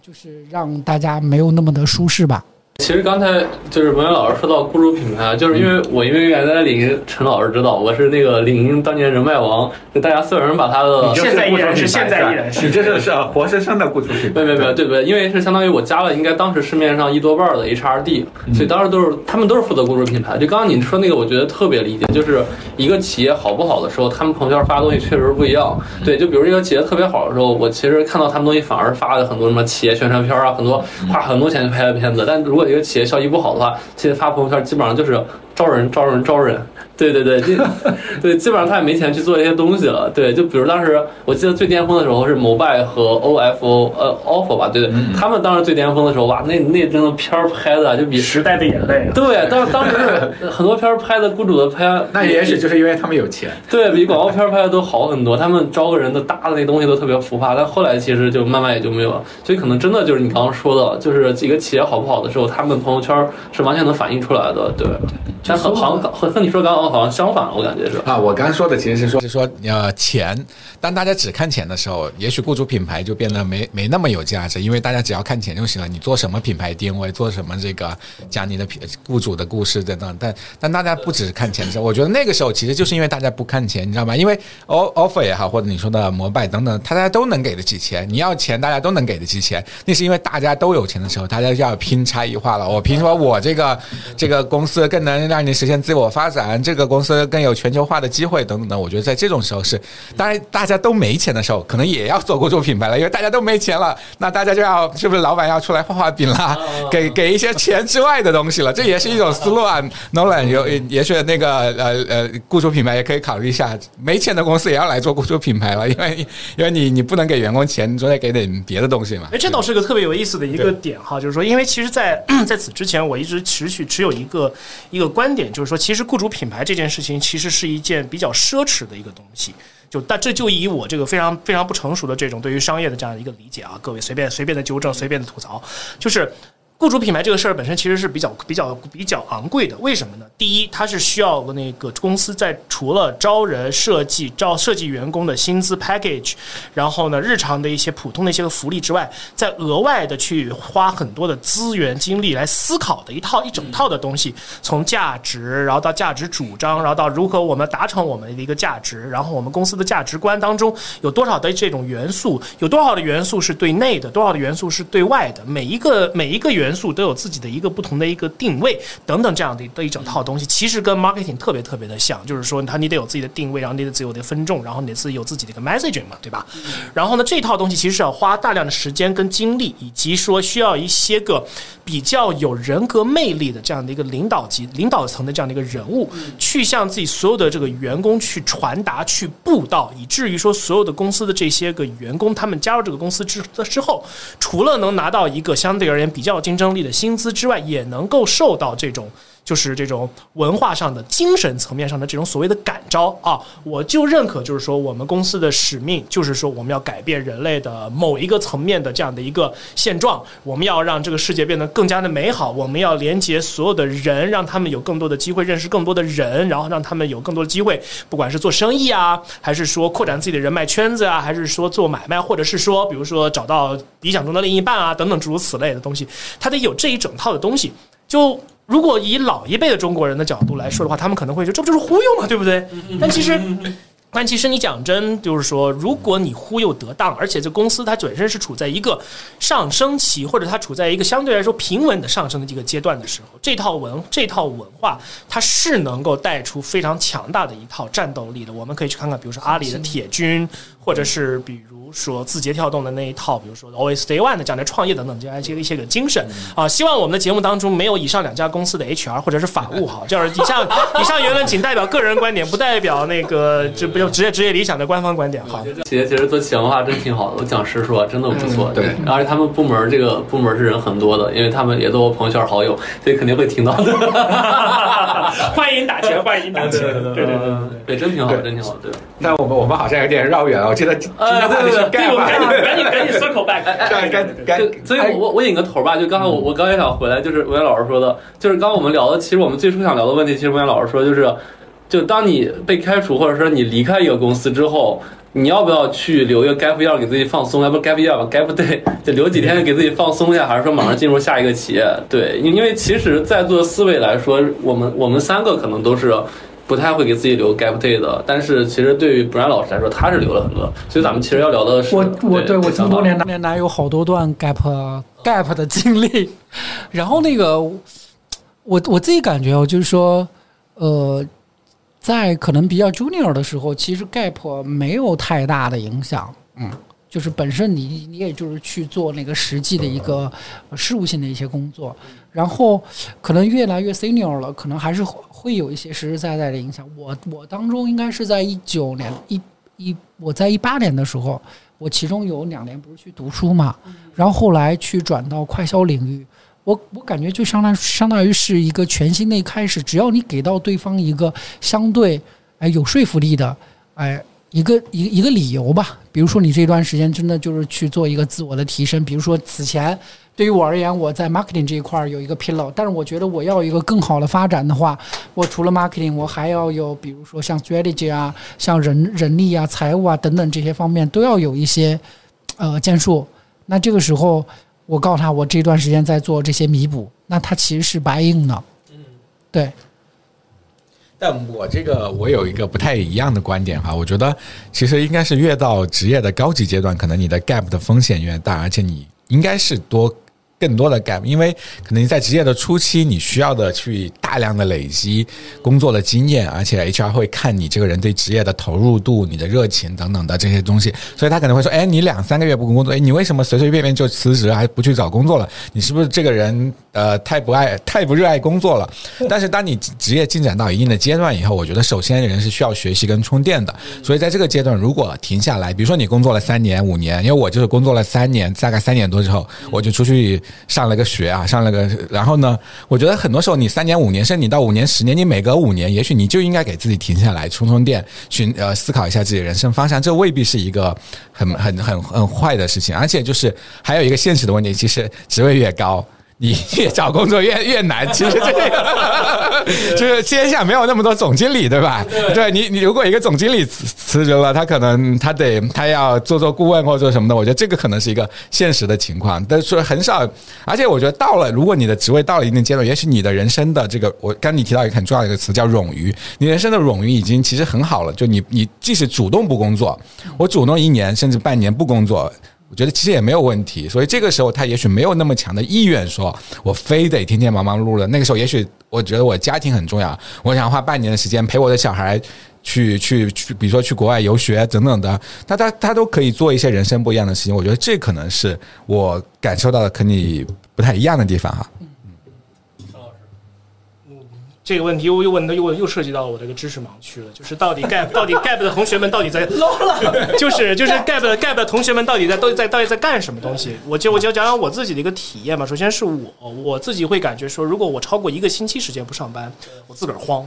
C: 就是让大家没有那么的舒适吧。
A: 其实刚才就是文渊老师说到雇主品牌，就是因为我因为原来领英，陈老师知道我是那个领英当年人脉王，就大家所有人把他的
B: 现在依然是现在依然是，
D: 你这是是活生生的雇主品牌。
A: 没没没，对不对？因为是相当于我加了，应该当时市面上一多半的 HRD，所以当时都是他们都是负责雇主品牌。就刚刚你说那个，我觉得特别理解，就是一个企业好不好的时候，他们朋友圈发的东西确实不一样。对，就比如一个企业特别好的时候，我其实看到他们东西反而发的很多什么企业宣传片啊，很多花很多钱拍的片子。但如果一个企业效益不好，的话，现在发朋友圈基本上就是招人、招人、招人。对对对，[LAUGHS] 对，基本上他也没钱去做这些东西了。对，就比如当时我记得最巅峰的时候是摩拜和 OFO，呃，ofo 吧，对对，他们当时最巅峰的时候，哇，那那真的片儿拍的就比
B: 时代的眼泪。
A: 对，当当时很多片儿拍的雇主的拍，
D: 那也许就是因为他们有钱，[LAUGHS]
A: 对比广告片拍的都好很多。他们招个人的搭的那东西都特别浮夸，但后来其实就慢慢也就没有了。所以可能真的就是你刚刚说的，就是几个企业好不好的时候，他们的朋友圈是完全能反映出来的。对，但很好像和和你说刚刚好像相反，我感觉是
D: 啊，我刚说的其实是说，是说呃钱，当大家只看钱的时候，也许雇主品牌就变得没没那么有价值，因为大家只要看钱就行了。你做什么品牌定位，做什么这个讲你的品雇主的故事等等，但但大家不只是看钱的时候，我觉得那个时候其实就是因为大家不看钱，你知道吗？因为 o offer 也好，或者你说的摩拜等等，大家都能给得起钱，你要钱大家都能给得起钱，那是因为大家都有钱的时候，大家要拼差异化了。我凭什么我这个这个公司更能让你实现自我发展？这公司更有全球化的机会等等的，我觉得在这种时候是，当然大家都没钱的时候，可能也要做过做品牌了，因为大家都没钱了，那大家就要是不是老板要出来画画饼啦，[LAUGHS] 给给一些钱之外的东西了，这也是一种思路啊。Nolan 有也许那个呃呃雇主品牌也可以考虑一下，没钱的公司也要来做雇主品牌了，因为因为你你不能给员工钱，你总得给点别的东西嘛。
B: 哎，这倒是个特别有意思的一个点哈，就是说，因为其实，在 [CLEARS THROAT] 在此之前，我一直持续持有一个一个观点，就是说，其实雇主品牌这件事情其实是一件比较奢侈的一个东西。就但这就以我这个非常非常不成熟的这种对于商业的这样一个理解啊，各位随便随便的纠正，随便的吐槽，就是。雇主品牌这个事儿本身其实是比较比较比较昂贵的，为什么呢？第一，它是需要那个公司在除了招人、设计、招设计员工的薪资 package，然后呢，日常的一些普通的一些个福利之外，再额外的去花很多的资源精力来思考的一套一整套的东西，从价值，然后到价值主张，然后到如何我们达成我们的一个价值，然后我们公司的价值观当中有多少的这种元素，有多少的元素是对内的，多少的元素是对外的，每一个每一个元。元素都有自己的一个不同的一个定位等等这样的的一整套东西，其实跟 marketing 特别特别的像，就是说它你得有自己的定位，然后你得自己的分众，然后你自己有自己的一个 messaging 嘛，对吧？然后呢，这套东西其实是要花大量的时间跟精力，以及说需要一些个比较有人格魅力的这样的一个领导级、领导层的这样的一个人物，去向自己所有的这个员工去传达、去布道，以至于说所有的公司的这些个员工，他们加入这个公司之之后，除了能拿到一个相对而言比较精竞。争力的薪资之外，也能够受到这种。就是这种文化上的、精神层面上的这种所谓的感召啊，我就认可，就是说我们公司的使命，就是说我们要改变人类的某一个层面的这样的一个现状，我们要让这个世界变得更加的美好，我们要连接所有的人，让他们有更多的机会认识更多的人，然后让他们有更多的机会，不管是做生意啊，还是说扩展自己的人脉圈子啊，还是说做买卖，或者是说，比如说找到理想中的另一半啊，等等诸如此类的东西，他得有这一整套的东西，就。如果以老一辈的中国人的角度来说的话，他们可能会觉得这不就是忽悠嘛，对不对？但其实，但其实你讲真，就是说，如果你忽悠得当，而且这公司它本身是处在一个上升期，或者它处在一个相对来说平稳的上升的一个阶段的时候，这套文这套文化，它是能够带出非常强大的一套战斗力的。我们可以去看看，比如说阿里的铁军。或者是比如说字节跳动的那一套，比如说 Always Day One 的这样的创业等等这样一些一些个精神啊。希望我们的节目当中没有以上两家公司的 HR 或者是法务哈，就是以上 [LAUGHS] 以上言论仅代表个人观点，不代表那个这不就职业职业理想的官方观点哈。
A: 企业其实做企业文化真挺好的，我讲实说真的不错。
D: 对
A: 而且他们部门这个部门是人很多的，因为他们也都我朋友圈好友，所以肯定会听到的。[LAUGHS]
B: 欢迎打钱，欢迎打钱，对对对对对。
A: 对，真挺好，真挺好，对。
D: 但我们我们好像有点绕远了，我记得今
A: 呃
D: 天话题是
A: 对对对
B: 对，我们赶紧赶紧 [LAUGHS] 赶紧 circle back。
D: 该该该
A: 就，所以我，我我引个头吧，就刚才我我刚才想回来，就是文渊老师说的，就是刚刚我们聊的，其实我们最初想聊的问题，其实文渊老师说，就是就当你被开除，或者说你离开一个公司之后，你要不要去留一个 gap year 给自己放松？要不 gap year 吧，gap day 就留几天给自己放松一下，还是说马上进入下一个企业？对，因因为其实，在座的四位来说，我们我们三个可能都是。不太会给自己留 gap day 的，但是其实对于 Brian 老师来说，他是留了很多，所以咱们其实要聊的是
C: 我我对我这么多年来有好多段 gap gap 的经历，然后那个我我自己感觉哦，就是说，呃，在可能比较 junior 的时候，其实 gap 没有太大的影响，嗯，就是本身你你也就是去做那个实际的一个事务性的一些工作，然后可能越来越 senior 了，可能还是会会有一些实实在在的影响。我我当中应该是在一九年一一我在一八年的时候，我其中有两年不是去读书嘛，然后后来去转到快销领域，我我感觉就相当相当于是一个全新的开始，只要你给到对方一个相对哎有说服力的哎一个一个一个理由吧，比如说你这段时间真的就是去做一个自我的提升，比如说此前对于我而言，我在 marketing 这一块儿有一个 pillar，但是我觉得我要一个更好的发展的话，我除了 marketing，我还要有比如说像 strategy 啊、像人人力啊、财务啊等等这些方面都要有一些呃建树。那这个时候，我告诉他我这段时间在做这些弥补，那他其实是白硬的。嗯，对。
D: 但我这个我有一个不太一样的观点哈，我觉得其实应该是越到职业的高级阶段，可能你的 gap 的风险越大，而且你应该是多更多的 gap，因为可能在职业的初期，你需要的去大量的累积工作的经验，而且 HR 会看你这个人对职业的投入度、你的热情等等的这些东西，所以他可能会说，哎，你两三个月不工作，哎，你为什么随随便便就辞职，还不去找工作了？你是不是这个人呃太不爱、太不热爱工作了？但是当你职业进展到一定的阶段以后，我觉得首先人是需要学习跟充电的，所以在这个阶段如果停下来，比如说你工作了三年、五年，因为我就是工作了三年，大概三年多之后，我就出去上了个学啊，上了个，然后呢，我觉得很多时候你三年、五年，甚至你到五年、十年，你每隔五年，也许你就应该给自己停下来充充电，寻呃思考一下自己人生方向，这未必是一个很很很很坏的事情，而且就是还有一个现实的问题，其实职位越高。你越找工作越越难，[LAUGHS] 其实这个 [LAUGHS] 就是天下没有那么多总经理，对吧？对你，你如果一个总经理辞辞职了，他可能他得他要做做顾问或者做什么的，我觉得这个可能是一个现实的情况。但是很少，而且我觉得到了，如果你的职位到了一定阶段，也许你的人生的这个，我刚你提到一个很重要的一个词叫冗余，你人生的冗余已经其实很好了。就你你即使主动不工作，我主动一年甚至半年不工作。我觉得其实也没有问题，所以这个时候他也许没有那么强的意愿，说我非得天天忙忙碌碌的。那个时候，也许我觉得我家庭很重要，我想花半年的时间陪我的小孩去 [LAUGHS] 去去，比如说去国外游学等等的，那他他都可以做一些人生不一样的事情。我觉得这可能是我感受到的跟你不太一样的地方哈。
B: 这个问题又又问又问又涉及到我这个知识盲区了，就是到底 gap 到底 [LAUGHS] gap 的同学们到底在
A: low 了，
B: 就是就是 gap gap 的同学们到底在到底在到底在干什么东西？我就我就讲讲我自己的一个体验吧。首先是我我自己会感觉说，如果我超过一个星期时间不上班，我自个儿慌。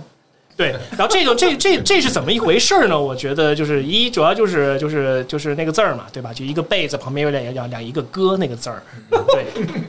B: 对，然后这种这这这是怎么一回事呢？我觉得就是一主要就是就是就是那个字儿嘛，对吧？就一个被字旁边有两两两一个哥那个字儿，[LAUGHS] 对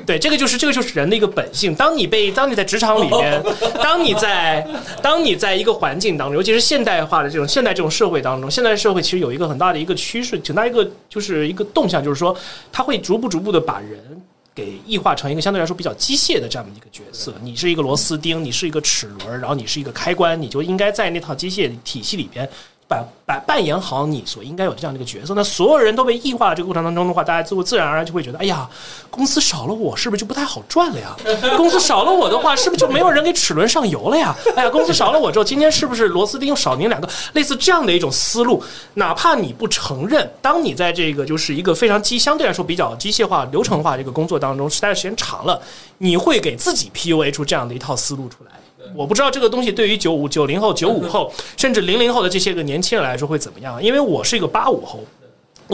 B: 对，这个就是这个就是人的一个本性。当你被当你在职场里边，当你在当你在一个环境当中，尤其是现代化的这种现代这种社会当中，现代社会其实有一个很大的一个趋势，挺大一个就是一个动向，就是说它会逐步逐步的把人。给异化成一个相对来说比较机械的这样的一个角色，你是一个螺丝钉，你是一个齿轮，然后你是一个开关，你就应该在那套机械体系里边扮扮扮演好你所应该有的这样的一个角色。那所有人都被异化的这个过程当中的话，大家就会自然而然就会觉得，哎呀，公司少了我是不是就不太好赚了呀？公司少了我的话，是不是就没有人给齿轮上油了呀？哎呀，公司少了我之后，今天是不是螺丝钉又少拧两个？类似这样的一种思路，哪怕你不承认，当你在这个就是一个非常机相对来说比较机械化、流程化这个工作当中，待的时间长了，你会给自己 PUA 出这样的一套思路出来。我不知道这个东西对于九五、九零后、九五后，甚至零零后的这些个年轻人来说会怎么样？因为我是一个八五后。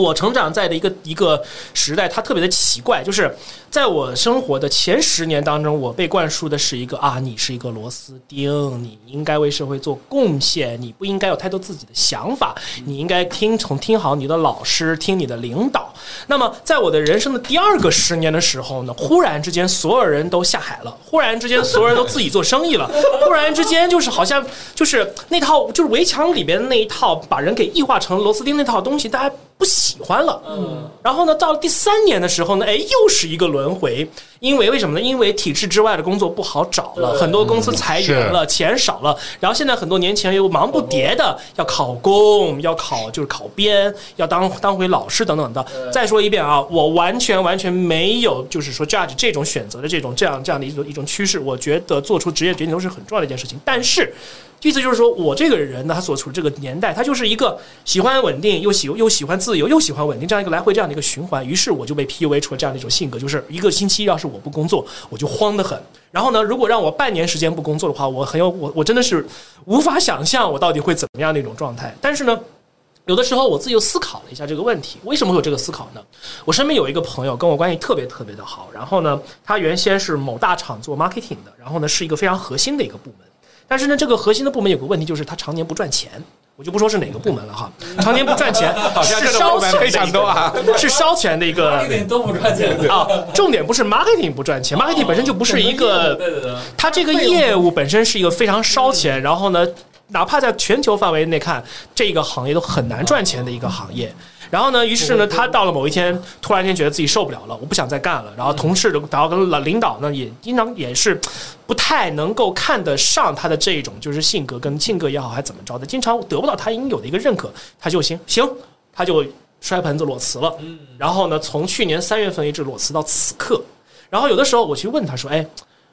B: 我成长在的一个一个时代，它特别的奇怪，就是在我生活的前十年当中，我被灌输的是一个啊，你是一个螺丝钉，你应该为社会做贡献，你不应该有太多自己的想法，你应该听从听好你的老师，听你的领导。那么，在我的人生的第二个十年的时候呢，忽然之间所有人都下海了，忽然之间所有人都自己做生意了，[LAUGHS] 忽然之间就是好像就是那套就是围墙里边的那一套把人给异化成螺丝钉那套东西，大家。不喜欢了，嗯，然后呢，到了第三年的时候呢，哎，又是一个轮回，因为为什么呢？因为体制之外的工作不好找了，很多公司裁员了，钱少了，然后现在很多年轻人又忙不迭的要考公，要考就是考编，要当当回老师等等的。再说一遍啊，我完全完全没有就是说 judge 这种选择的这种这样这样的一种一种趋势，我觉得做出职业决定都是很重要的一件事情，但是。意思就是说，我这个人呢，他所处这个年代，他就是一个喜欢稳定，又喜又喜欢自由，又喜欢稳定这样一个来回这样的一个循环。于是我就被 PUA 出了这样的一种性格，就是一个星期要是我不工作，我就慌得很。然后呢，如果让我半年时间不工作的话，我很有我我真的是无法想象我到底会怎么样的一种状态。但是呢，有的时候我自己又思考了一下这个问题，为什么会有这个思考呢？我身边有一个朋友跟我关系特别特别的好，然后呢，他原先是某大厂做 marketing 的，然后呢是一个非常核心的一个部门。但是呢，这个核心的部门有个问题，就是它常年不赚钱。我就不说是哪个部门了哈，常年不赚钱，[LAUGHS] 是烧钱
D: 非常多啊，
B: 是烧钱的一个。
A: 都不赚钱
B: 啊，重点不是 marketing 不赚钱，marketing 本身就不是一个，它这个业务本身是一个非常烧钱，然后呢，哪怕在全球范围内看，这个行业都很难赚钱的一个行业。然后呢？于是呢，他到了某一天，突然间觉得自己受不了了，我不想再干了。然后同事，然后跟老领导呢，也经常也是不太能够看得上他的这种就是性格跟性格也好，还怎么着的，经常得不到他应有的一个认可，他就行行，他就摔盆子裸辞了。然后呢，从去年三月份一直裸辞到此刻。然后有的时候我去问他说：“哎，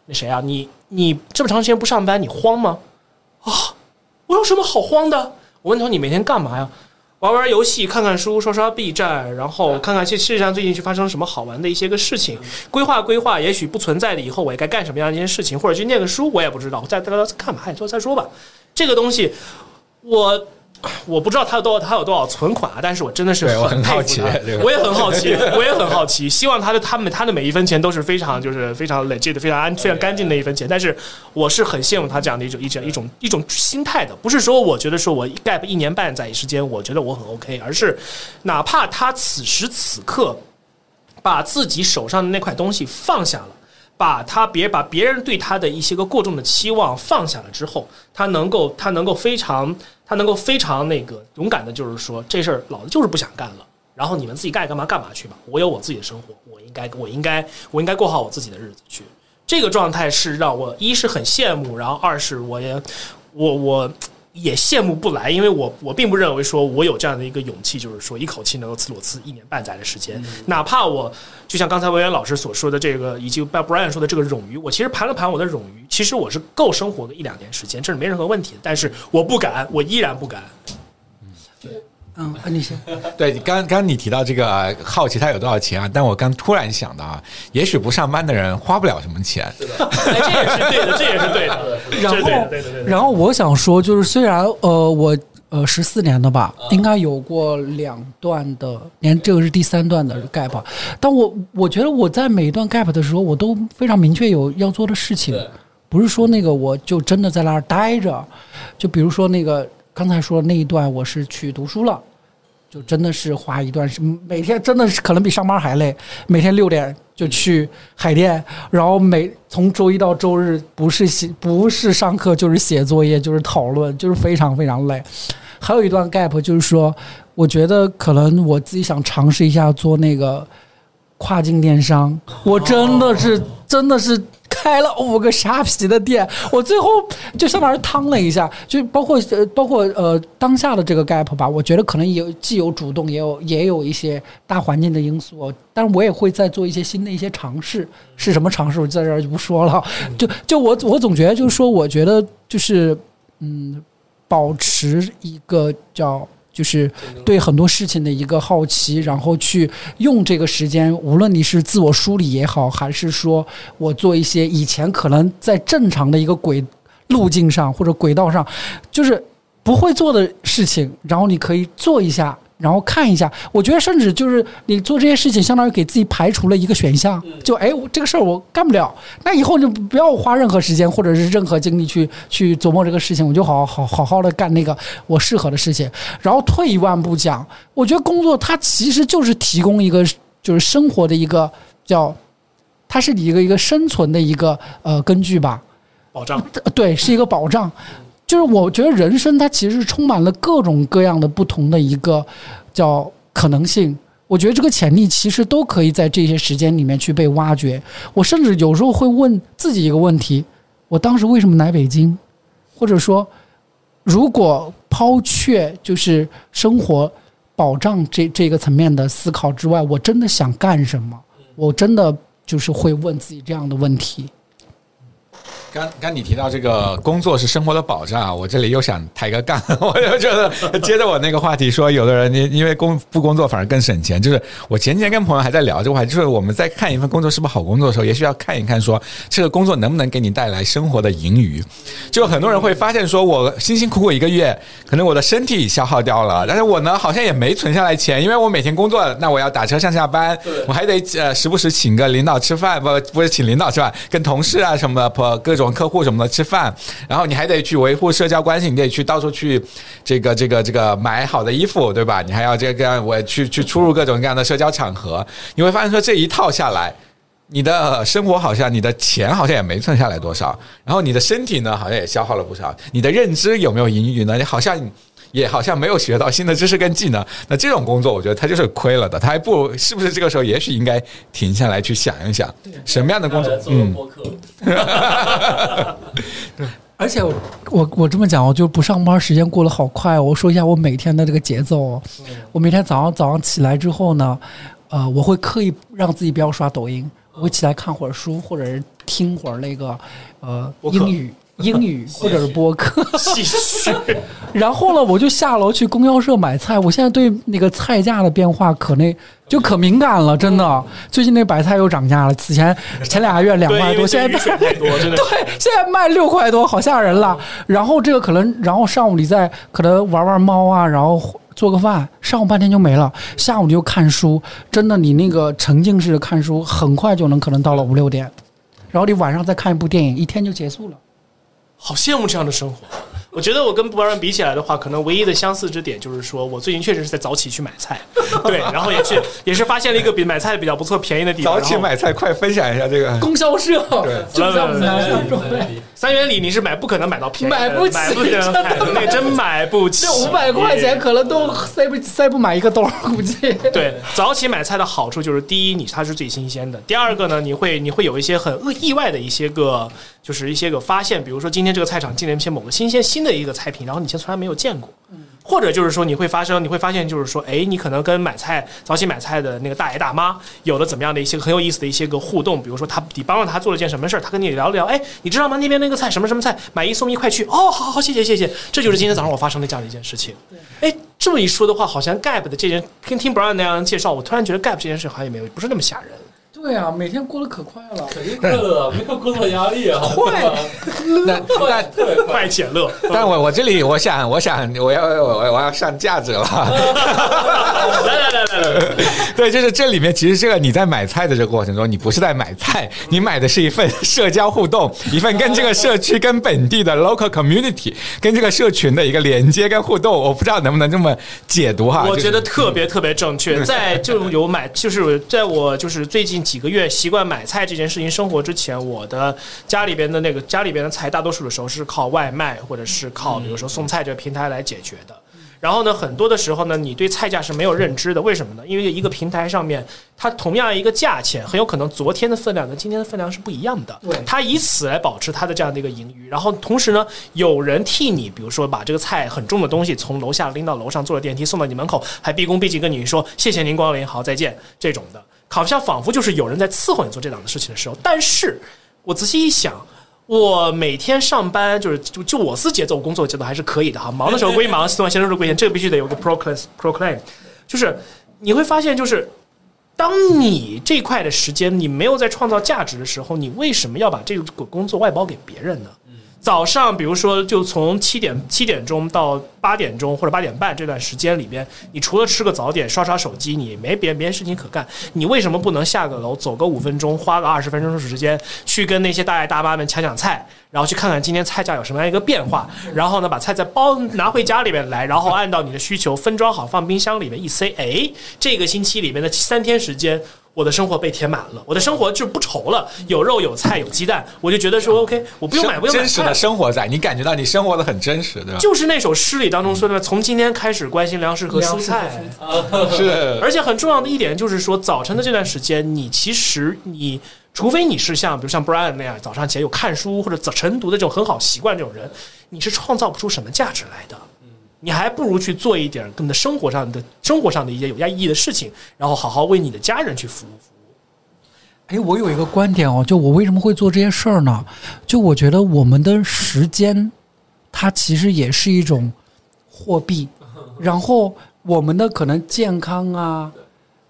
B: 那谁啊？你你这么长时间不上班，你慌吗？”啊，我有什么好慌的？我问他：“你每天干嘛呀？”玩玩游戏，看看书，刷刷 B 站，然后看看世世界上最近去发生什么好玩的一些个事情，规划规划，也许不存在的以后我该干什么样一件事情，或者去念个书，我也不知道。再大家干嘛？做再说吧。这个东西，我。[CLEARS THROAT] 我不知道他有多他有多少存款啊，但是我真的是
D: 很好奇，
B: 我也很好奇，[LAUGHS] 我也很好奇，希望他的他们他的每一分钱都是非常就是非常 legit 非常安非常干净的一分钱，但是我是很羡慕他这样的一种一种一种一种心态的，不是说我觉得说我 gap 一年半载时间，我觉得我很 OK，而是哪怕他此时此刻把自己手上的那块东西放下了。把他别把别人对他的一些个过重的期望放下了之后，他能够他能够非常他能够非常那个勇敢的，就是说这事儿老子就是不想干了，然后你们自己该干嘛干嘛去吧，我有我自己的生活，我应该我应该我应该过好我自己的日子去。这个状态是让我一是很羡慕，然后二是我也我我。也羡慕不来，因为我我并不认为说我有这样的一个勇气，就是说一口气能够刺裸辞一年半载的时间，哪怕我就像刚才文渊老师所说的这个，以及 Brian 说的这个冗余，我其实盘了盘我的冗余，其实我是够生活个一两年时间，这是没任何问题的，但是我不敢，我依然不敢。
C: 嗯，你先。[LAUGHS]
D: 对，刚刚刚你提到这个好奇他有多少钱啊？但我刚突然想到啊，也许不上班的人花不了什么钱。
B: 这也是对的，这也是对的。[LAUGHS]
C: 然后。然后我想说，就是虽然呃，我呃十四年的吧，应该有过两段的，连这个是第三段的 gap，但我我觉得我在每一段 gap 的时候，我都非常明确有要做的事情，不是说那个我就真的在那儿待着，就比如说那个。刚才说那一段，我是去读书了，就真的是花一段时，每天真的是可能比上班还累。每天六点就去海淀，然后每从周一到周日不是写不是上课就是写作业就是讨论，就是非常非常累。还有一段 gap，就是说，我觉得可能我自己想尝试一下做那个跨境电商，我真的是真的是。开了五个沙皮的店，[LAUGHS] 我最后就相当于趟了一下，就包括呃包括呃当下的这个 gap 吧，我觉得可能有既有主动，也有也有一些大环境的因素，但是我也会在做一些新的一些尝试，是什么尝试我在这儿就不说了，就就我我总觉得就是说，我觉得就是嗯，保持一个叫。就是对很多事情的一个好奇，然后去用这个时间，无论你是自我梳理也好，还是说我做一些以前可能在正常的一个轨路径上或者轨道上，就是不会做的事情，然后你可以做一下。然后看一下，我觉得甚至就是你做这些事情，相当于给自己排除了一个选项。就哎，这个事儿我干不了，那以后就不要花任何时间或者是任何精力去去琢磨这个事情，我就好好好好的干那个我适合的事情。然后退一万步讲，我觉得工作它其实就是提供一个就是生活的一个叫，它是你一个一个生存的一个呃根据吧，
B: 保障。
C: 对，是一个保障。就是我觉得人生它其实充满了各种各样的不同的一个叫可能性。我觉得这个潜力其实都可以在这些时间里面去被挖掘。我甚至有时候会问自己一个问题：我当时为什么来北京？或者说，如果抛却就是生活保障这这个层面的思考之外，我真的想干什么？我真的就是会问自己这样的问题。
D: 刚刚你提到这个工作是生活的保障啊，我这里又想抬个杠，[LAUGHS] 我就觉得接着我那个话题说，有的人因因为工不工作反而更省钱。就是我前几天跟朋友还在聊这个话题，就是我们在看一份工作是不是好工作的时候，也许要看一看说这个工作能不能给你带来生活的盈余。就很多人会发现说，我辛辛苦苦一个月，可能我的身体消耗掉了，但是我呢好像也没存下来钱，因为我每天工作，那我要打车上下班，我还得呃时不时请个领导吃饭，不不是请领导吃饭，跟同事啊什么的，不各种。客户什么的吃饭，然后你还得去维护社交关系，你得去到处去这个这个这个买好的衣服，对吧？你还要这个我去去出入各种各样的社交场合，你会发现说这一套下来，你的生活好像你的钱好像也没剩下来多少，然后你的身体呢好像也消耗了不少，你的认知有没有盈余呢？你好像。也好像没有学到新的知识跟技能，那这种工作我觉得他就是亏了的，他还不如是不是这个时候也许应该停下来去想一想，什么样的工作？
A: 嗯，[LAUGHS]
C: 而且我我我这么讲，我就不上班时间过得好快。我说一下我每天的这个节奏，我每天早上早上起来之后呢，呃，我会刻意让自己不要刷抖音，我会起来看会儿书，或者是听会儿那个呃英语。英语或者是播客，[LAUGHS] 然后呢，我就下楼去供销社买菜。我现在对那个菜价的变化可那就可敏感了，真的。最近那白菜又涨价了，此前前俩月两块多，现在 [LAUGHS]
B: 对
C: 现在卖六块多，好吓人了。然后这个可能，然后上午你再可能玩玩猫啊，然后做个饭，上午半天就没了。下午就看书，真的，你那个沉浸式的看书，很快就能可能到了五六点，然后你晚上再看一部电影，一天就结束了。
B: 好羡慕这样的生活。我觉得我跟不二人比起来的话，可能唯一的相似之点就是说我最近确实是在早起去买菜，[LAUGHS] 对，然后也是也是发现了一个比买菜比较不错、便宜的地方。
D: 早起买菜，快分享一下这个
C: 供销社，[LAUGHS]
D: 对，
C: 就这样子。
B: 三元里你是买不可能买到便宜，
C: 买不起，
B: 买不起，那真买不起。
C: 这五百块钱可能都塞不塞不满一个兜，估计。
B: 对，早起买菜的好处就是，第一，你它是最新鲜的；第二个呢，你会你会有一些很意外的一些个，就是一些个发现，比如说今天这个菜场进了一些某个新鲜新的一个菜品，然后你以前从来没有见过。或者就是说，你会发生，你会发现，就是说，哎，你可能跟买菜早起买菜的那个大爷大妈有了怎么样的一些很有意思的一些个互动，比如说他你帮了他做了件什么事儿，他跟你聊聊，哎，你知道吗？那边那个菜什么什么菜，买一送一，快去哦，好好谢谢谢谢，这就是今天早上我发生的这样的一件事情。哎，这么一说的话，好像 Gap 的这件跟听 Brown 那样介绍，我突然觉得 Gap 这件事好像也没有不是那么吓人。
C: 对啊，每天过得可快了，
A: 肯定快乐，没有工作压力啊，
C: 快
D: 那
A: 快
B: 快且乐。
D: 但我我这里我想我想我要我我要上价值了。
B: 来来来来来，
D: 对，就是这里面其实这个你在买菜的这个过程中，你不是在买菜，你买的是一份社交互动，一份跟这个社区、跟本地的 local community、跟这个社群的一个连接跟互动。我不知道能不能这么解读哈？
B: 我觉得特别特别正确。在就有买，就是在我就是最近。几个月习惯买菜这件事情生活之前，我的家里边的那个家里边的菜，大多数的时候是靠外卖或者是靠比如说送菜这个平台来解决的。然后呢，很多的时候呢，你对菜价是没有认知的，为什么呢？因为一个平台上面，它同样一个价钱，很有可能昨天的分量跟今天的分量是不一样的。
C: 对
B: 它以此来保持它的这样的一个盈余。然后同时呢，有人替你，比如说把这个菜很重的东西从楼下拎到楼上，坐了电梯送到你门口，还毕恭毕敬跟你说谢谢您光临，好再见这种的，好像仿佛就是有人在伺候你做这档子事情的时候。但是我仔细一想。我每天上班就是就就我司节奏工作节奏还是可以的哈，忙的时候归忙，希望先生归先，这个必须得有个 proclaim proclaim，就是你会发现就是。当你这块的时间你没有在创造价值的时候，你为什么要把这个工作外包给别人呢？早上，比如说，就从七点七点钟到八点钟或者八点半这段时间里边，你除了吃个早点、刷刷手机，你没别别的事情可干。你为什么不能下个楼走个五分钟，花个二十分钟的时间，去跟那些大爷大妈们抢抢菜，然后去看看今天菜价有什么样一个变化，然后呢，把菜再包拿回家里面来，然后按照你的需求分装好，放冰箱里面一塞，哎，这个星期里面的三天时间。我的生活被填满了，我的生活就不愁了，有肉有菜有鸡蛋，我就觉得说 OK，我不用买，不用买
D: 真实的。生活在，你感觉到你生活的很真实，对吧？
B: 就是那首诗里当中说的，从今天开始关心粮食和蔬菜。
D: 是 [LAUGHS]
B: 而且很重要的一点就是说，早晨的这段时间，你其实你除非你是像比如像 Brian 那样早上起来有看书或者早晨读的这种很好习惯这种人，你是创造不出什么价值来的。你还不如去做一点跟你的生活上的生活上的一些有意义的事情，然后好好为你的家人去服务。
C: 哎，我有一个观点哦，就我为什么会做这些事儿呢？就我觉得我们的时间，它其实也是一种货币，[LAUGHS] 然后我们的可能健康啊、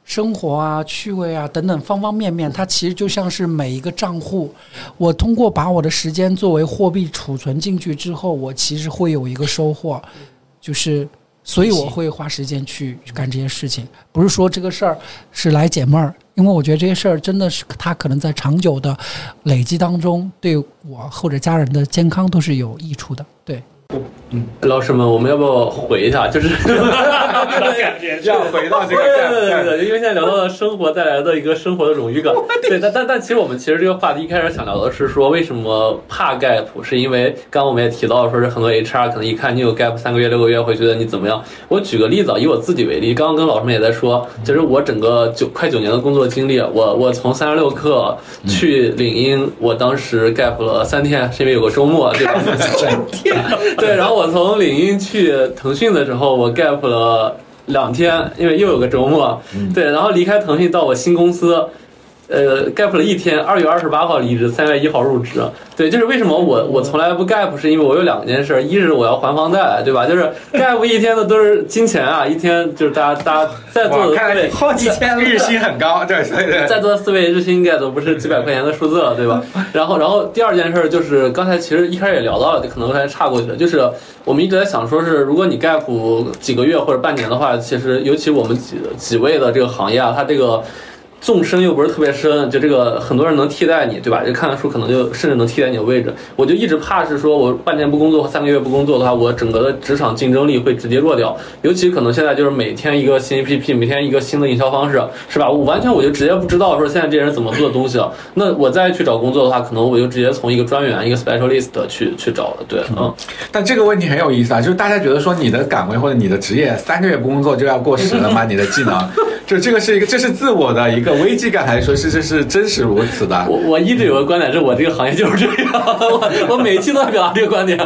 C: 生活啊、趣味啊等等方方面面，它其实就像是每一个账户。我通过把我的时间作为货币储存进去之后，我其实会有一个收获，就是。所以我会花时间去去干这些事情，不是说这个事儿是来解闷儿，因为我觉得这些事儿真的是它可能在长久的累积当中，对我或者家人的健康都是有益处的。对，
A: 老师们，我们要不要回一下？就是
B: 感 [LAUGHS] 觉
D: 要回到这个
A: 对对对对，因为现在聊到了生活带来的一个生活的荣誉感。对，但但但其实我们其实这个话题一开始想聊的是说，为什么怕 gap？是因为刚刚我们也提到了，说是很多 HR 可能一看你有 gap 三个月六个月，会觉得你怎么样。我举个例子，啊，以我自己为例，刚刚跟老师们也在说，就是我整个九快九年的工作经历，我我从三十六氪去领英，我当时 gap 了三天，是因为有个周末，对吧？三天对，然后我从领英去腾讯的时候，我 gap 了两天，因为又有个周末。对，然后离开腾讯到我新公司，呃，gap 了一天，二月二十八号离职，三月一号入职。对，就是为什么我我从来不 gap，是因为我有两件事，一是我要还房贷，对吧？就是 [LAUGHS] gap 一天的都是金钱啊，一天就是大家大家在座的各位
D: 好几千日薪很高，对对对。
A: 在座的四位日薪应该都不是几百块钱的数字了，对吧？[LAUGHS] 然后，然后第二件事就是刚才其实一开始也聊到了，可能还岔过去了，就是我们一直在想说是，如果你 gap 几个月或者半年的话，其实尤其我们几几位的这个行业啊，它这个。纵深又不是特别深，就这个很多人能替代你，对吧？就看看书可能就甚至能替代你的位置。我就一直怕是说我半年不工作和三个月不工作的话，我整个的职场竞争力会直接弱掉。尤其可能现在就是每天一个新 APP，每天一个新的营销方式，是吧？我完全我就直接不知道说现在这些人怎么做的东西了。那我再去找工作的话，可能我就直接从一个专员、一个 specialist 去去找了。对，嗯，
D: 但这个问题很有意思啊，就是大家觉得说你的岗位或者你的职业三个月不工作就要过时了吗？[LAUGHS] 你的技能，就这个是一个，这是自我的一个危机感，还是说是这是真实如此的？
A: 我我一直有个观点，是我这个行业就是这样，我我每期都在表达这个观点。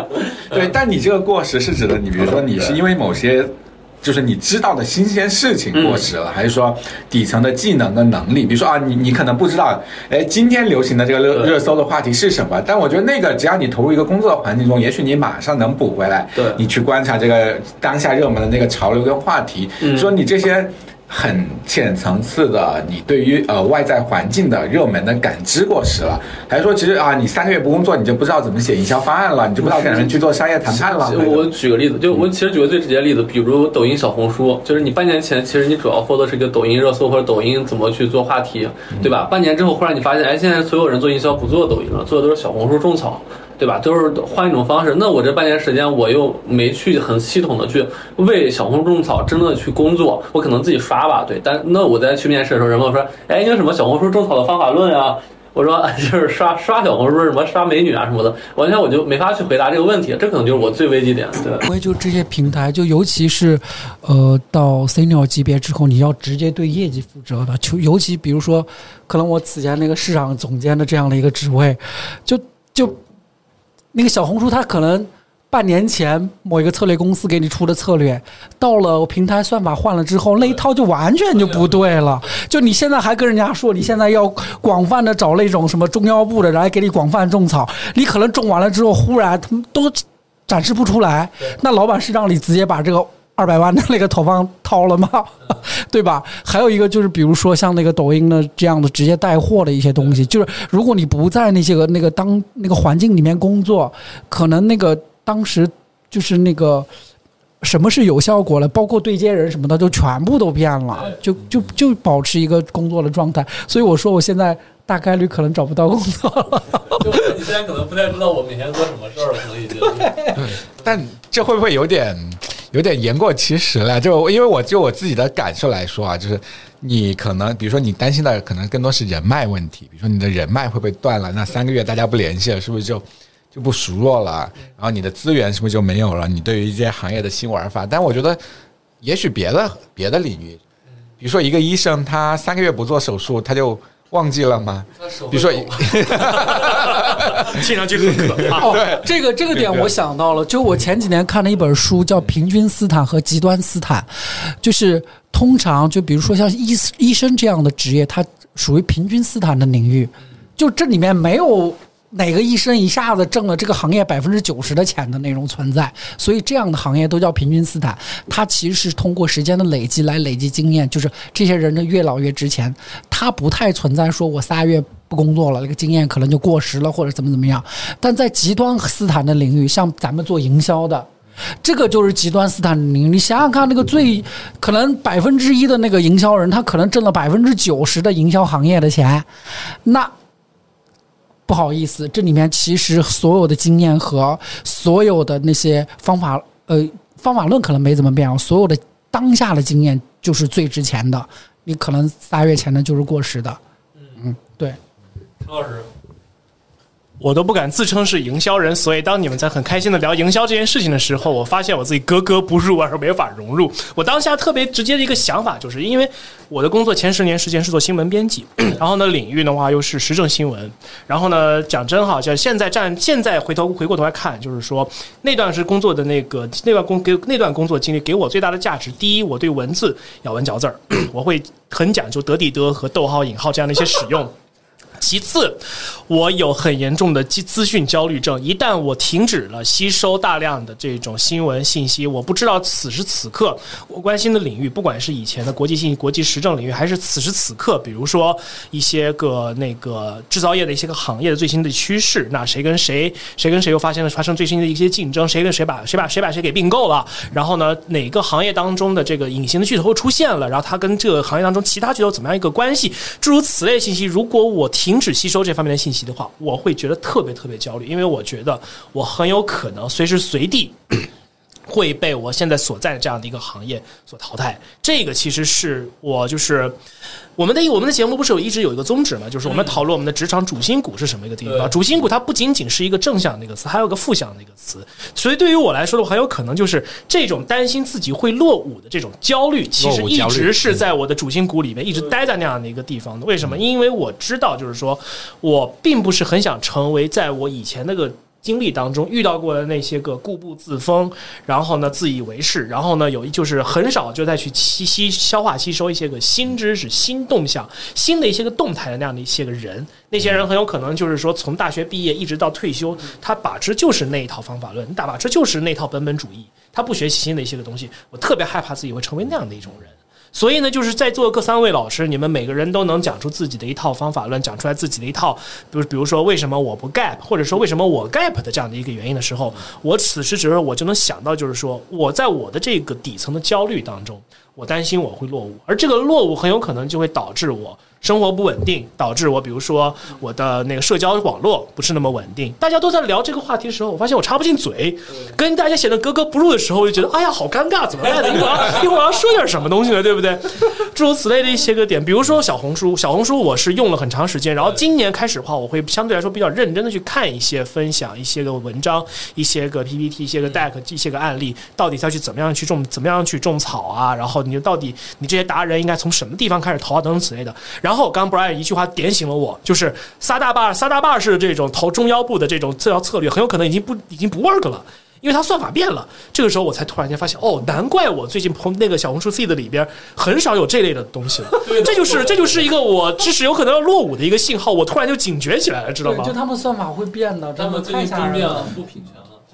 D: 对，但你这个过时是指的你，比如说你是因为某些。就是你知道的新鲜事情过时了，还是说底层的技能跟能力？比如说啊，你你可能不知道，哎，今天流行的这个热热搜的话题是什么？但我觉得那个只要你投入一个工作的环境中，也许你马上能补回来。
A: 对
D: 你去观察这个当下热门的那个潮流跟话题，
A: 嗯
D: 说你这些。很浅层次的，你对于呃外在环境的热门的感知过时了，还是说其实啊，你三个月不工作，你就不知道怎么写营销方案了，你就不知道跟人去做商业谈判了？
A: 我举个例子，就我其实举个最直接的例子，比如抖音、小红书，就是你半年前其实你主要 follow 是一个抖音热搜或者抖音怎么去做话题，对吧？半年之后忽然你发现，哎，现在所有人做营销不做抖音了，做的都是小红书种草。对吧？都是换一种方式。那我这半年时间，我又没去很系统的去为小红书种草，真的去工作，我可能自己刷吧，对。但那我在去面试的时候，人问我说：“哎，你有什么小红书种草的方法论啊？”我说就是刷刷小红书什么刷美女啊什么的，完全我就没法去回答这个问题，这可能就是我最危机点。对，
C: 因为就这些平台，就尤其是呃到 senior 级别之后，你要直接对业绩负责的，就尤其比如说，可能我此前那个市场总监的这样的一个职位，就就那个小红书，它可能。半年前某一个策略公司给你出的策略，到了平台算法换了之后，那一套就完全就不对了。就你现在还跟人家说，你现在要广泛的找那种什么中药部的来给你广泛种草，你可能种完了之后，忽然他们都展示不出来。那老板是让你直接把这个二百万的那个投放掏了吗？[LAUGHS] 对吧？还有一个就是，比如说像那个抖音的这样的直接带货的一些东西，就是如果你不在那些个那个当那个环境里面工作，可能那个。当时就是那个什么是有效果了，包括对接人什么的，就全部都变了，就就就保持一个工作的状态。所以我说，我现在大概率可能找不到工作了。
A: 就你现在可能不太知道我每天做什么事儿了，可能已经。
D: 对，但这会不会有点有点言过其实了？就因为我就我自己的感受来说啊，就是你可能比如说你担心的可能更多是人脉问题，比如说你的人脉会不会断了？那三个月大家不联系了，是不是就？就不熟络了，然后你的资源是不是就没有了？你对于一些行业的新玩法，但我觉得，也许别的别的领域，比如说一个医生，他三个月不做手术，他就忘记了吗？比如说，[LAUGHS] [LAUGHS]
B: 听上去很可怕。[LAUGHS]
C: 对，这个这个点我想到了，就我前几年看了一本书，叫《平均斯坦和极端斯坦》，就是通常就比如说像医医生这样的职业，它属于平均斯坦的领域，就这里面没有。哪个医生一下子挣了这个行业百分之九十的钱的那种存在，所以这样的行业都叫平均斯坦。它其实是通过时间的累积来累积经验，就是这些人的越老越值钱。它不太存在说我仨月不工作了，那个经验可能就过时了或者怎么怎么样。但在极端斯坦的领域，像咱们做营销的，这个就是极端斯坦的领域。你想想看，那个最可能百分之一的那个营销人，他可能挣了百分之九十的营销行业的钱，那。不好意思，这里面其实所有的经验和所有的那些方法，呃，方法论可能没怎么变，所有的当下的经验就是最值钱的。你可能仨月前的就是过时的。嗯，对。
A: 陈老师。
B: 我都不敢自称是营销人，所以当你们在很开心的聊营销这件事情的时候，我发现我自己格格不入，而没法融入。我当下特别直接的一个想法，就是因为我的工作前十年时间是做新闻编辑，然后呢，领域的话又是时政新闻，然后呢，讲真哈，就现在站现在回头回过头来看，就是说那段是工作的那个那段工给那段工作经历给我最大的价值。第一，我对文字咬文嚼字儿，[COUGHS] 我会很讲究得体得和逗号引号这样的一些使用。其次，我有很严重的资资讯焦虑症。一旦我停止了吸收大量的这种新闻信息，我不知道此时此刻我关心的领域，不管是以前的国际信息、国际时政领域，还是此时此刻，比如说一些个那个制造业的一些个行业的最新的趋势，那谁跟谁，谁跟谁又发现了发生最新的一些竞争，谁跟谁把谁把谁把谁给并购了，然后呢，哪个行业当中的这个隐形的巨头出现了，然后它跟这个行业当中其他巨头怎么样一个关系，诸如此类信息，如果我停。停止吸收这方面的信息的话，我会觉得特别特别焦虑，因为我觉得我很有可能随时随地。会被我现在所在的这样的一个行业所淘汰。这个其实是我就是我们的我们的节目不是有一直有一个宗旨嘛，就是我们讨论我们的职场主心骨是什么一个地方。主心骨它不仅仅是一个正向的一个词，还有个负向的一个词。所以对于我来说的话，很有可能就是这种担心自己会落伍的这种焦虑，其实一直是在我的主心骨里面一直待在那样的一个地方的。为什么？因为我知道，就是说我并不是很想成为在我以前那个。经历当中遇到过的那些个固步自封，然后呢自以为是，然后呢有就是很少就再去吸吸消化吸收一些个新知识、新动向、新的一些个动态的那样的一些个人，那些人很有可能就是说从大学毕业一直到退休，他把持就是那一套方法论，你打把持就是那套本本主义，他不学习新的一些个东西。我特别害怕自己会成为那样的一种人。所以呢，就是在座各三位老师，你们每个人都能讲出自己的一套方法论，讲出来自己的一套，比如比如说为什么我不 gap，或者说为什么我 gap 的这样的一个原因的时候，我此时此刻我就能想到，就是说我在我的这个底层的焦虑当中，我担心我会落伍，而这个落伍很有可能就会导致我生活不稳定，导致我比如说我的那个社交网络不是那么稳定。大家都在聊这个话题的时候，我发现我插不进嘴，跟大家显得格格不入的时候，我就觉得哎呀好尴尬，怎么办呢？一会儿要一会儿要说点什么东西呢，对不对？诸如此类的一些个点，比如说小红书，[LAUGHS] 小红书我是用了很长时间，然后今年开始的话，我会相对来说比较认真的去看一些分享、一些个文章、一些个 PPT、一些个 deck、一些个案例，到底要去怎么样去种、怎么样去种草啊？然后你就到底你这些达人应该从什么地方开始投啊？等等此类的。然后刚刚 Brian 一句话点醒了我，就是撒大坝、撒大坝式的这种投中腰部的这种治疗策略，很有可能已经不已经不 work 了。因为它算法变了，这个时候我才突然间发现，哦，难怪我最近朋那个小红书 feed 里边很少有这类的东西了。这就是这就是一个我知识有可能要落伍的一个信号，我突然就警觉起来了，知道吗
C: 对，就？他们算法会变的，真的
A: 他们最
C: 太吓人
A: 近争辩了
C: 了。
A: 不平。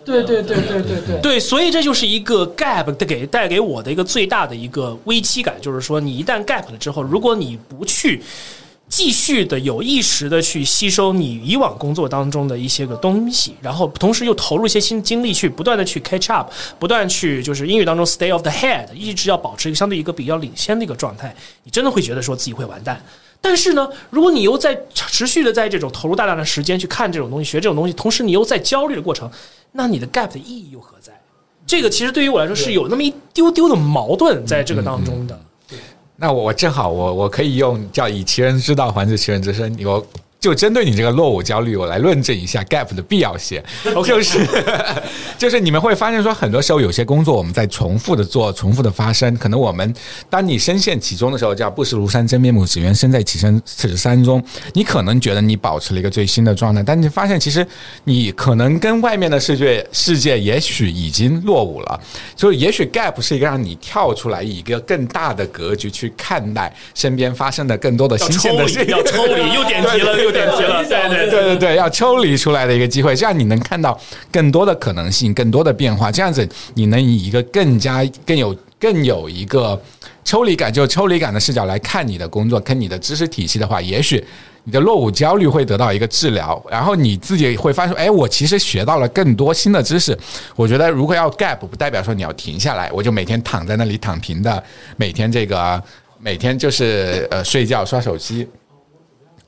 C: 对对对对对对。
B: 对，所以这就是一个 gap 带给带给我的一个最大的一个危机感，就是说，你一旦 gap 了之后，如果你不去继续的有意识的去吸收你以往工作当中的一些个东西，然后同时又投入一些新精力去不断的去 catch up，不断去就是英语当中 stay of the head，一直要保持一个相对一个比较领先的一个状态，你真的会觉得说自己会完蛋。但是呢，如果你又在持续的在这种投入大量的时间去看这种东西、学这种东西，同时你又在焦虑的过程，那你的 gap 的意义又何在？这个其实对于我来说是有那么一丢丢的矛盾在这个当中的。
D: 那我我正好我我可以用叫以其人之道还治其人之身，我就针对你这个落伍焦虑，我来论证一下 gap 的必要性。OK，[LAUGHS] 就是 [LAUGHS] 就是你们会发现说，很多时候有些工作我们在重复的做，重复的发生，可能我们当你深陷其中的时候，叫不识庐山真面目，只缘身在其身此山中。你可能觉得你保持了一个最新的状态，但你发现其实你可能跟外面的世界世界也许已经落伍了。所以也许 gap 是一个让你跳出来，以一个更大的格局去看待身边发生的更多的新鲜，的事情。
B: 要抽离，又点题了，[LAUGHS] 又点题了，对对
D: 对对对，要抽离出来的一个机会，这样你能看到更多的可能性，更多的变化，这样子你能以一个更加更有更有一个抽离感，就抽离感的视角来看你的工作，跟你的知识体系的话，也许你的落伍焦虑会得到一个治疗，然后你自己会发现，哎，我其实学到了更多新的知识。我觉得如果要 gap，不代表说你要停下来，我就每天躺在那里躺平的，每天这个每天就是呃睡觉刷手机。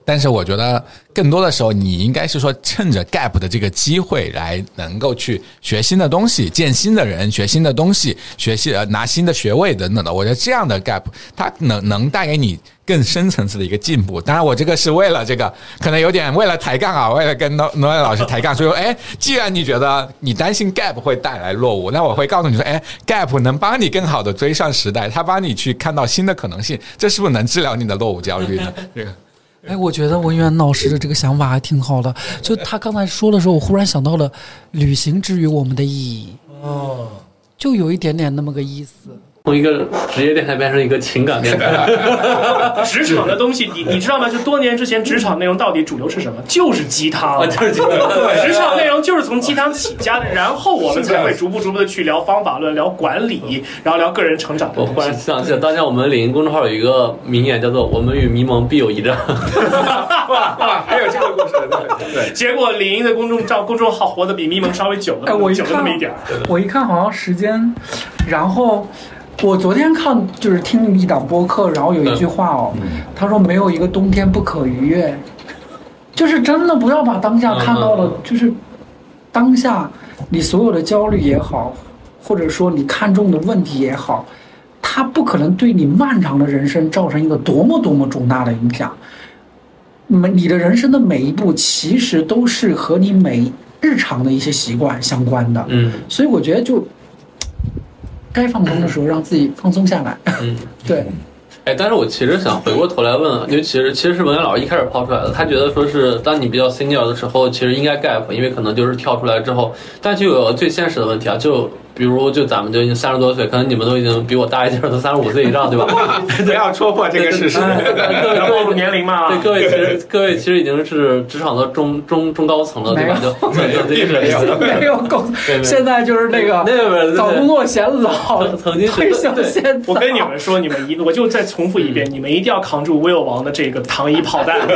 D: 但是我觉得更多的时候，你应该是说趁着 gap 的这个机会来能够去学新的东西，见新的人，学新的东西，学习呃拿新的学位等等的。我觉得这样的 gap 它能能带给你更深层次的一个进步。当然，我这个是为了这个可能有点为了抬杠啊，为了跟诺诺老师抬杠，所以说，哎，既然你觉得你担心 gap 会带来落伍，那我会告诉你说，哎，gap 能帮你更好的追上时代，它帮你去看到新的可能性，这是不是能治疗你的落伍焦虑呢？这个。
C: 哎，我觉得文渊老师的这个想法还挺好的。就他刚才说的时候，我忽然想到了旅行之于我们的意义，
B: 哦，
C: 就有一点点那么个意思。
A: 从一个职业电台变成一个情感电台，[LAUGHS]
B: 职场的东西，你你知道吗？就多年之前，职场内容到底主流是什么？就是鸡汤，
A: 啊就是鸡汤
B: 对，职场内容就是从鸡汤起家的，然后我们才会逐步逐步的去聊方法论、聊管理，然后聊个人成长
A: 我忽然。想起来，当年我们领英公众号有一个名言，叫做“我们与迷蒙必有一战
D: 哇，还有这个故事，对对。
B: 结果李英的公众账公众号活得比迷蒙稍微久了，
C: 哎我一
B: 久了那么一点儿。
C: 我一看好像时间，然后我昨天看就是听一档播客，然后有一句话哦，他说没有一个冬天不可逾越，就是真的不要把当下看到了
A: 嗯，
C: 就是当下你所有的焦虑也好，或者说你看中的问题也好，它不可能对你漫长的人生造成一个多么多么重大的影响。每你的人生的每一步，其实都是和你每日常的一些习惯相关的”。。
A: 嗯
C: 所以我觉得就该放松的时候让自己放松下来。
A: 嗯。[LAUGHS]
C: 对，
A: 哎，但是我其实想回过头来问，因为其实其实是文渊老师一开始抛出来的，他觉得说是当你比较 senior 的时候，其实应该 gap，因为可能就是跳出来之后，但就有最现实的问题啊，就比如就咱们就已经三十多岁，可能你们都已经比我大一点儿，都三十五岁以上，对吧？[LAUGHS]
D: 不要戳破这个事实。
A: 各位
B: 要暴露年龄嘛？
A: 对各位，其实各位其实已经是职场的中中中高层了，对吧？就
D: 没有
A: 曾经是
D: 没有
C: 现在就是那个
A: 那个
C: 早工作显老，
A: 曾曾经是
C: 退休
A: 对
C: 现在。
B: 我跟你们说，你们一，我就再重复一遍，你们一定要扛住 Will 王的这个糖衣炮弹。[LAUGHS]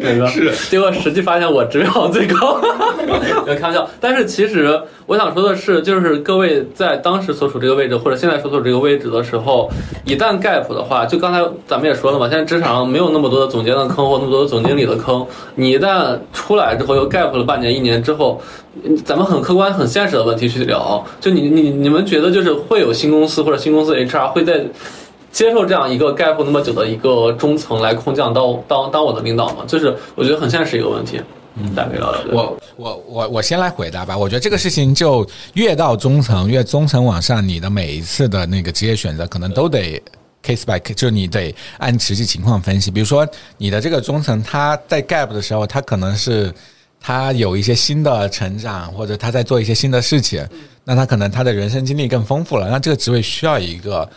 A: 那个是，结果实际发现我职位好像最高，[LAUGHS] 开玩笑。但是其实我想说的是，就是各位在当时所处这个位置，或者现在所处这个位置的时候，一旦 gap 的话，就刚才咱们也说了嘛，现在职场上没有那么多的总监的坑或那么多的总经理的坑。你一旦出来之后又 gap 了半年、一年之后，咱们很客观、很现实的问题去聊，就你你你们觉得就是会有新公司或者新公司 HR 会在接受这样一个 gap 那么久的一个中层来空降当当当我的领导吗？就是我觉得很现实一个问题。嗯，大家可以聊聊。对
D: 我我我我先来回答吧。我觉得这个事情就越到中层，越中层往上，你的每一次的那个职业选择，可能都得 case by case，就是你得按实际情况分析。比如说你的这个中层，他在 gap 的时候，他可能是他有一些新的成长，或者他在做一些新的事情，那他可能他的人生经历更丰富了。那这个职位需要一个。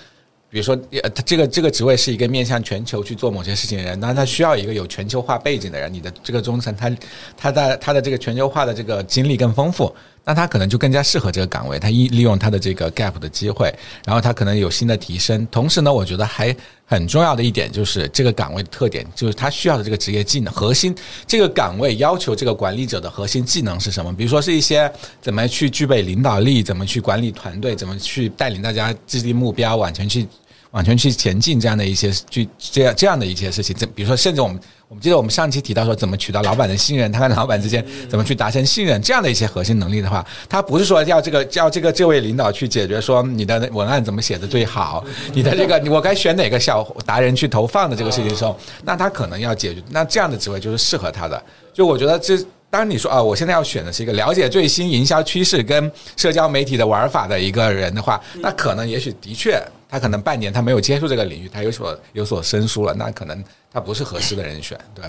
D: 比如说，呃，他这个这个职位是一个面向全球去做某些事情的人，那他需要一个有全球化背景的人。你的这个中层，他他在他的这个全球化的这个经历更丰富，那他可能就更加适合这个岗位。他一利用他的这个 gap 的机会，然后他可能有新的提升。同时呢，我觉得还很重要的一点就是这个岗位特点，就是他需要的这个职业技能核心。这个岗位要求这个管理者的核心技能是什么？比如说是一些怎么去具备领导力，怎么去管理团队，怎么去带领大家制定目标，往前去。往前去前进，这样的一些去这样这样的一些事情，这比如说，甚至我们我们记得我们上期提到说，怎么取到老板的信任，他跟老板之间怎么去达成信任，这样的一些核心能力的话，他不是说要这个 [LAUGHS] 叫这个这位领导去解决说你的文案怎么写的最好，你的这个我该选哪个小达人去投放的这个事情的时候，那他可能要解决，那这样的职位就是适合他的。就我觉得这。当你说啊，我现在要选的是一个了解最新营销趋势跟社交媒体的玩法的一个人的话，那可能也许的确，他可能半年他没有接触这个领域，他有所有所生疏了，那可能他不是合适的人选。对，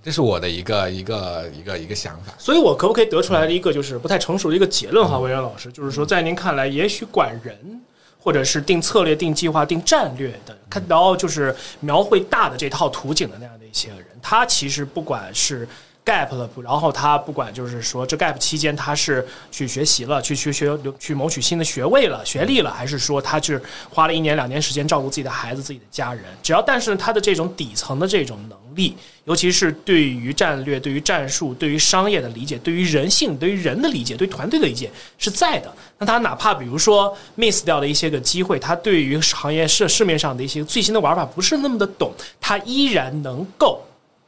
D: 这是我的一个一个一个一个想法。
B: 所以，我可不可以得出来的一个就是不太成熟的一个结论哈，魏源老师，就是说，在您看来，也许管人或者是定策略、定计划、定战略的，看到就是描绘大的这套图景的那样的一些人，他其实不管是。Gap 了，然后他不管就是说这 gap 期间他是去学习了，去去学去谋取新的学位了、学历了，还是说他是花了一年两年时间照顾自己的孩子、自己的家人？只要但是他的这种底层的这种能力，尤其是对于战略、对于战术、对于商业的理解、对于人性、对于人的理解、对团队的理解是在的。那他哪怕比如说 miss 掉了一些个机会，他对于行业市市面上的一些最新的玩法不是那么的懂，他依然能够。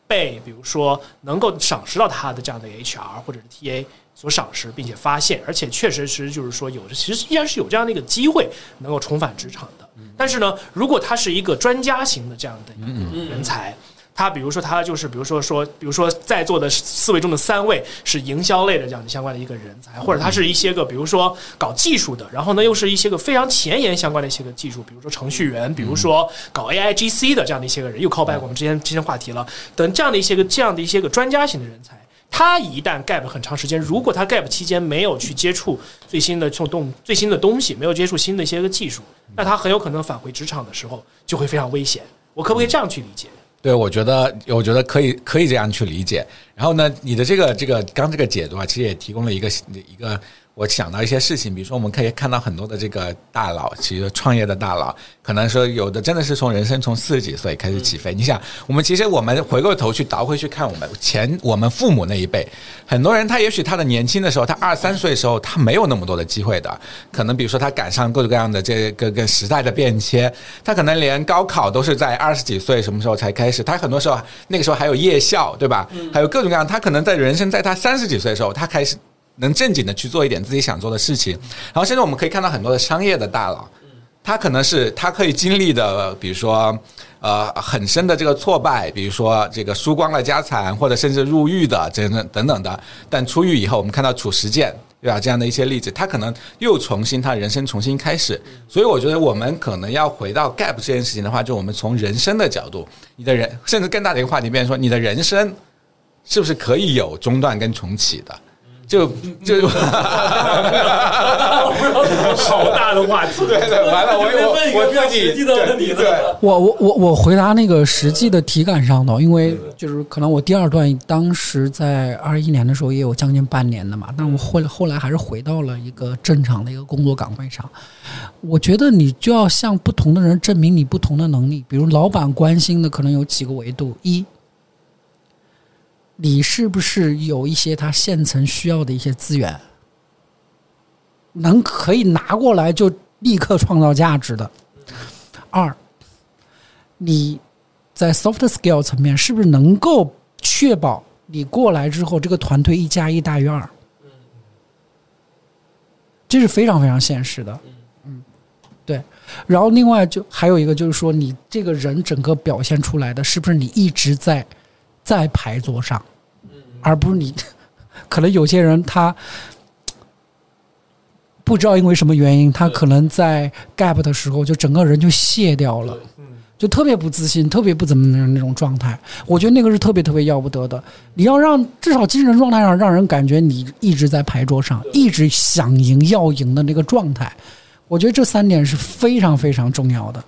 B: 被比如说能够赏识到他的这样的 HR 或者是 TA 所赏识，并且发现，而且确实是就是说有着其实依然是有这样的一个机会能够重返职场的。但是呢，如果他是一个专家型的这样的一个人才。他比如说，他就是比如说说，比如说在座的四位中的三位是营销类的这样的相关的一个人才，或者他是一些个比如说搞技术的，然后呢又是一些个非常前沿相关的一些个技术，比如说程序员，比如说搞 AI GC 的这样的一些个人，又 call back 我们之前之前话题了，等这样的一些个这样的一些个专家型的人才，他一旦 gap 很长时间，如果他 gap 期间没有去接触最新的这种动最新的东西，没有接触新的一些个技术，那他很有可能返回职场的时候就会非常危险。我可不可以这样去理解？
D: 对，我觉得，我觉得可以，可以这样去理解。然后呢，你的这个这个刚这个解读啊，其实也提供了一个一个。我想到一些事情，比如说我们可以看到很多的这个大佬，其实创业的大佬，可能说有的真的是从人生从四十几岁开始起飞。你想，我们其实我们回过头去倒回去看我们前我们父母那一辈，很多人他也许他的年轻的时候，他二三十岁的时候，他没有那么多的机会的。可能比如说他赶上各种各样的这个跟时代的变迁，他可能连高考都是在二十几岁什么时候才开始？他很多时候那个时候还有夜校，对吧？还有各种各样，他可能在人生在他三十几岁的时候，他开始。能正经的去做一点自己想做的事情，然后现在我们可以看到很多的商业的大佬，他可能是他可以经历的，比如说呃很深的这个挫败，比如说这个输光了家产，或者甚至入狱的等等等等的。但出狱以后，我们看到褚时健对吧这样的一些例子，他可能又重新他人生重新开始。所以我觉得我们可能要回到 gap 这件事情的话，就我们从人生的角度，你的人甚至更大的一个话题，变成说你的人生是不是可以有中断跟重启的？就就，[LAUGHS] 好
B: 大的话题。
D: 对对，完了，我我我自己对，
C: 我我我我回答那个实际的体感上的，因为就是可能我第二段当时在二一年的时候也有将近半年的嘛，但我后后来还是回到了一个正常的一个工作岗位上。我觉得你就要向不同的人证明你不同的能力，比如老板关心的可能有几个维度：一。你是不是有一些他现成需要的一些资源？能可以拿过来就立刻创造价值的。二，你在 soft skill 层面是不是能够确保你过来之后，这个团队一加一大于二？这是非常非常现实的。嗯，对。然后另外就还有一个就是说，你这个人整个表现出来的是不是你一直在在牌桌上，而不是你可能有些人他不知道因为什么原因，他可能在 gap 的时候就整个人就卸掉了，就特别不自信，特别不怎么样那种状态。我觉得那个是特别特别要不得的。你要让至少精神状态上让人感觉你一直在牌桌上，一直想赢要赢的那个状态。我觉得这三点是非常非常重要的。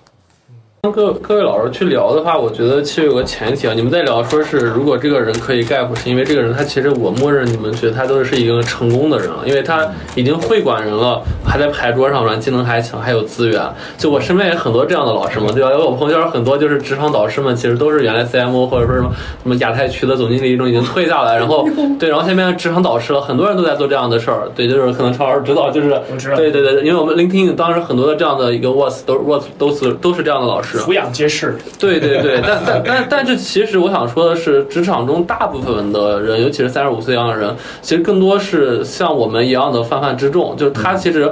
A: 跟各各位老师去聊的话，我觉得其实有个前提啊，你们在聊说是如果这个人可以 gap，是因为这个人他其实我默认你们觉得他都是一个成功的人了，因为他已经会管人了，还在牌桌上，软技能还强，还有资源。就我身边也很多这样的老师嘛，对吧？因为我朋友圈很多就是职场导师们，其实都是原来 CMO 或者说什么什么亚太区的总经理这种已经退下来，然后对，然后现在变成职场导师了，很多人都在做这样的事儿。对，就是可能超老师知道，就是对对对，因为我们 lin king 当时很多的这样的一个 words 都 words 都是都是这样的老师。
B: 俯仰皆是。
A: 对对对，但但但但是，其实我想说的是，职场中大部分的人，尤其是三十五岁以上的人，其实更多是像我们一样的泛泛之众，就是他其实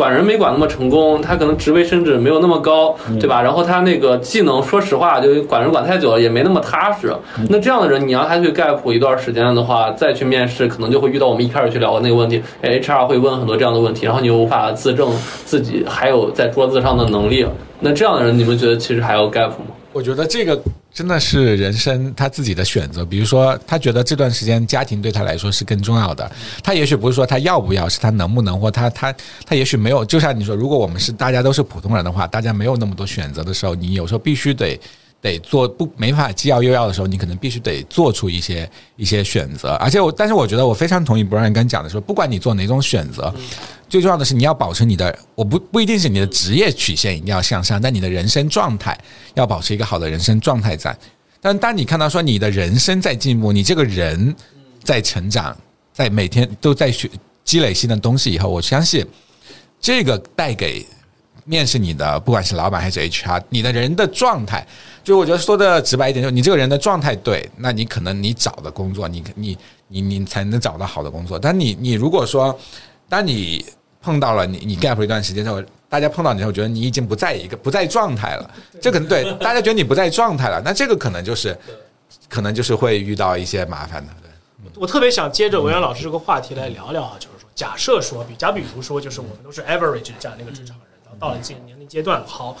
A: 管人没管那么成功，他可能职位甚至没有那么高，对吧？然后他那个技能，说实话，就管人管太久了，也没那么踏实。那这样的人，你让他去 gap 一段时间的话，再去面试，可能就会遇到我们一开始去聊的那个问题，HR 会问很多这样的问题，然后你又无法自证自己还有在桌子上的能力。那这样的人，你们觉得其实还要 gap 吗？
D: 我觉得这个真的是人生他自己的选择。比如说，他觉得这段时间家庭对他来说是更重要的。他也许不是说他要不要，是他能不能，或他他他也许没有。就像你说，如果我们是大家都是普通人的话，大家没有那么多选择的时候，你有时候必须得。得做不没法既要又要的时候，你可能必须得做出一些一些选择。而且我，但是我觉得我非常同意不让人刚讲的说，不管你做哪种选择，最重要的是你要保持你的，我不不一定是你的职业曲线一定要向上，但你的人生状态要保持一个好的人生状态在。但当你看到说你的人生在进步，你这个人在成长，在每天都在学积累新的东西以后，我相信这个带给面试你的，不管是老板还是 HR，你的人的状态。就我觉得说的直白一点，就你这个人的状态对，那你可能你找的工作，你你你你才能找到好的工作。但你你如果说，当你碰到了你你 gap 一段时间之后，大家碰到你之后觉得你已经不在一个不在状态了，这可能对大家觉得你不在状态了，那这个可能就是可能就是会遇到一些麻烦的。对，
B: 我特别想接着文渊老师这个话题来聊聊啊，就是说，假设说比假比如说，就是我们都是 average 这样的一个职场人，到了一定年龄阶段，好。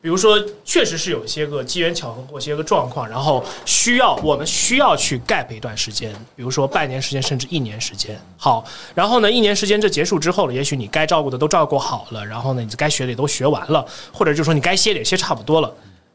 B: 比如说，确实是有一些个机缘巧合或些个状况，然后需要我们需要去 gap 一段时间，比如说半年时间，甚至一年时间。好，然后呢，一年时间这结束之后了，也许你该照顾的都照顾好了，然后呢，你该学的也都学完了，或者就是说你该歇的也歇差不多了。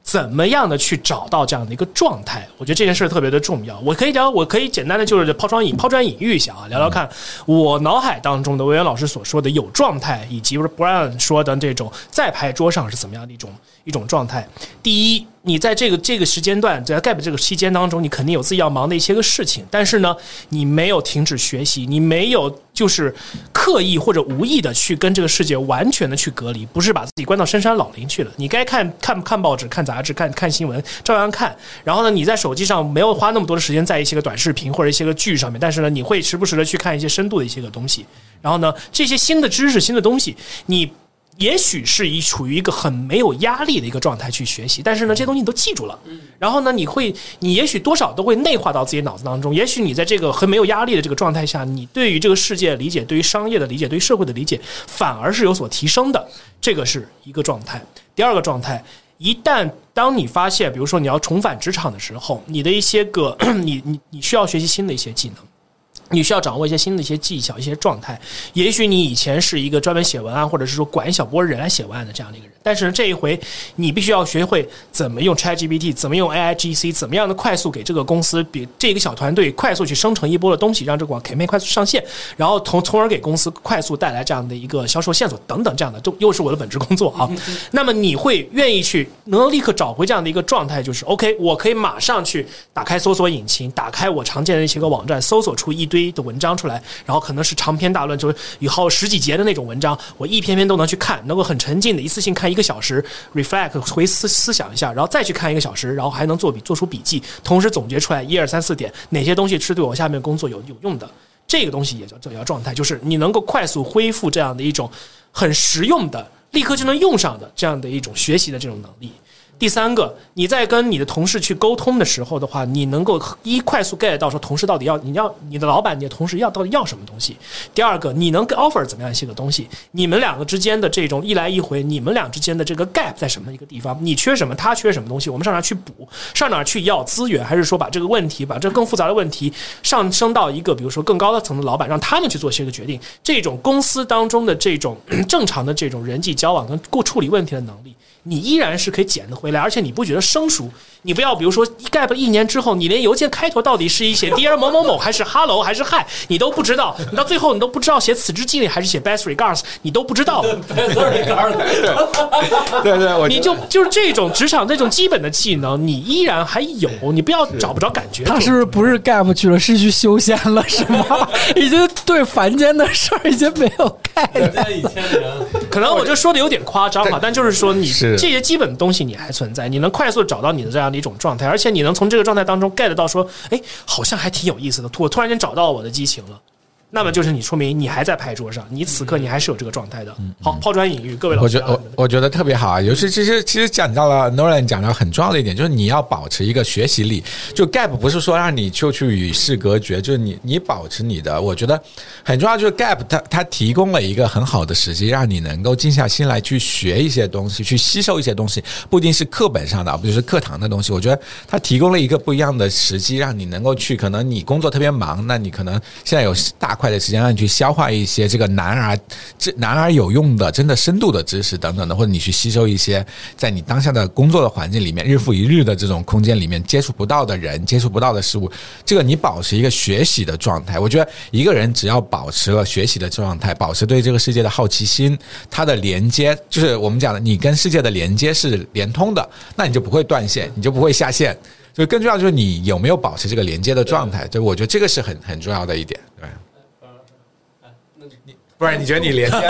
B: 怎么样的去找到这样的一个状态？我觉得这件事特别的重要。我可以聊，我可以简单的就是抛砖引抛砖引玉一下啊，聊聊看我脑海当中的魏源老师所说的有状态，以及 Brian 说的这种在牌桌上是怎么样的一种一种状态。第一。你在这个这个时间段，在 gap 这个期间当中，你肯定有自己要忙的一些个事情，但是呢，你没有停止学习，你没有就是刻意或者无意的去跟这个世界完全的去隔离，不是把自己关到深山老林去了。你该看看看报纸、看杂志、看看新闻，照样看。然后呢，你在手机上没有花那么多的时间在一些个短视频或者一些个剧上面，但是呢，你会时不时的去看一些深度的一些个东西。然后呢，这些新的知识、新的东西，你。也许是以处于一个很没有压力的一个状态去学习，但是呢，这些东西你都记住了。然后呢，你会，你也许多少都会内化到自己脑子当中。也许你在这个很没有压力的这个状态下，你对于这个世界理解、对于商业的理解、对于社会的理解，反而是有所提升的。这个是一个状态。第二个状态，一旦当你发现，比如说你要重返职场的时候，你的一些个，[CLEARS THROAT] 你你你需要学习新的一些技能。你需要掌握一些新的一些技巧、一些状态。也许你以前是一个专门写文案，或者是说管一小波人来写文案的这样的一个人，但是这一回你必须要学会怎么用 ChatGPT，怎么用 AIGC，怎么样的快速给这个公司比这个小团队快速去生成一波的东西，让这个 campaign 快速上线，然后从从而给公司快速带来这样的一个销售线索等等这样的，都又是我的本职工作啊。那么你会愿意去能立刻找回这样的一个状态，就是 OK，我可以马上去打开搜索引擎，打开我常见的一些个网站，搜索出一堆。堆的文章出来，然后可能是长篇大论，就是以后十几节的那种文章，我一篇篇都能去看，能够很沉浸的一次性看一个小时，reflect 回思思想一下，然后再去看一个小时，然后还能做笔做出笔记，同时总结出来一二三四点哪些东西是对我下面工作有有用的。这个东西也叫这叫状态，就是你能够快速恢复这样的一种很实用的、立刻就能用上的这样的一种学习的这种能力。第三个，你在跟你的同事去沟通的时候的话，你能够一快速 get 到说同事到底要你要你的老板、你的同事要到底要什么东西。第二个，你能 offer 怎么样一些个东西？你们两个之间的这种一来一回，你们俩之间的这个 gap 在什么一个地方？你缺什么，他缺什么东西？我们上哪去补？上哪去要资源？还是说把这个问题，把这更复杂的问题上升到一个比如说更高的层的老板，让他们去做些个决定？这种公司当中的这种正常的这种人际交往跟过处理问题的能力。你依然是可以捡得回来，而且你不觉得生疏？你不要比如说 gap 一年之后，你连邮件开头到底是一写 dear 某某某还是 hello 还是 hi，你都不知道，你到最后你都不知道写此致敬礼还是写 best regards，你都不知道。[LAUGHS] [LAUGHS]
D: 对对，我
B: 你就就是这种职场这种基本的技能，你依然还有，你不要找不着感觉。
C: 他是不是不是 gap 去了，是去修仙了，是吗？[LAUGHS] 已经对凡间的事儿已经没有概念。
A: 以前人，
B: 可能我就说的有点夸张哈，但就是说你这些基本的东西你还存在，你能快速找到你的这样的一种状态，而且你能从这个状态当中 get 到说，哎，好像还挺有意思的，突我突然间找到我的激情了。那么就是你说明你还在牌桌上，你此刻你还是有这个状态的。好，抛砖引玉，各位老师啊，
D: 我觉我我觉得特别好啊，尤其其实其实讲到了 Nolan 讲到很重要的一点，就是你要保持一个学习力。就 Gap 不是说让你就去与世隔绝，就是你你保持你的，我觉得很重要。就是 Gap 它它提供了一个很好的时机，让你能够静下心来去学一些东西，去吸收一些东西，不一定是课本上的，不就是课堂的东西。我觉得它提供了一个不一样的时机，让你能够去，可能你工作特别忙，那你可能现在有大块的时间让你去消化一些这个难而这难而有用的、真的深度的知识等等的，或者你去吸收一些在你当下的工作的环境里面日复一日的这种空间里面接触不到的人、接触不到的事物，这个你保持一个学习的状态。我觉得一个人只要保持了学习的状态，保持对这个世界的好奇心，它的连接就是我们讲的，你跟世界的连接是连通的，那你就不会断线，你就不会下线。所以更重要就是你有没有保持这个连接的状态，就我觉得这个是很很重要的一点，对。不然你觉得你连接？[LAUGHS]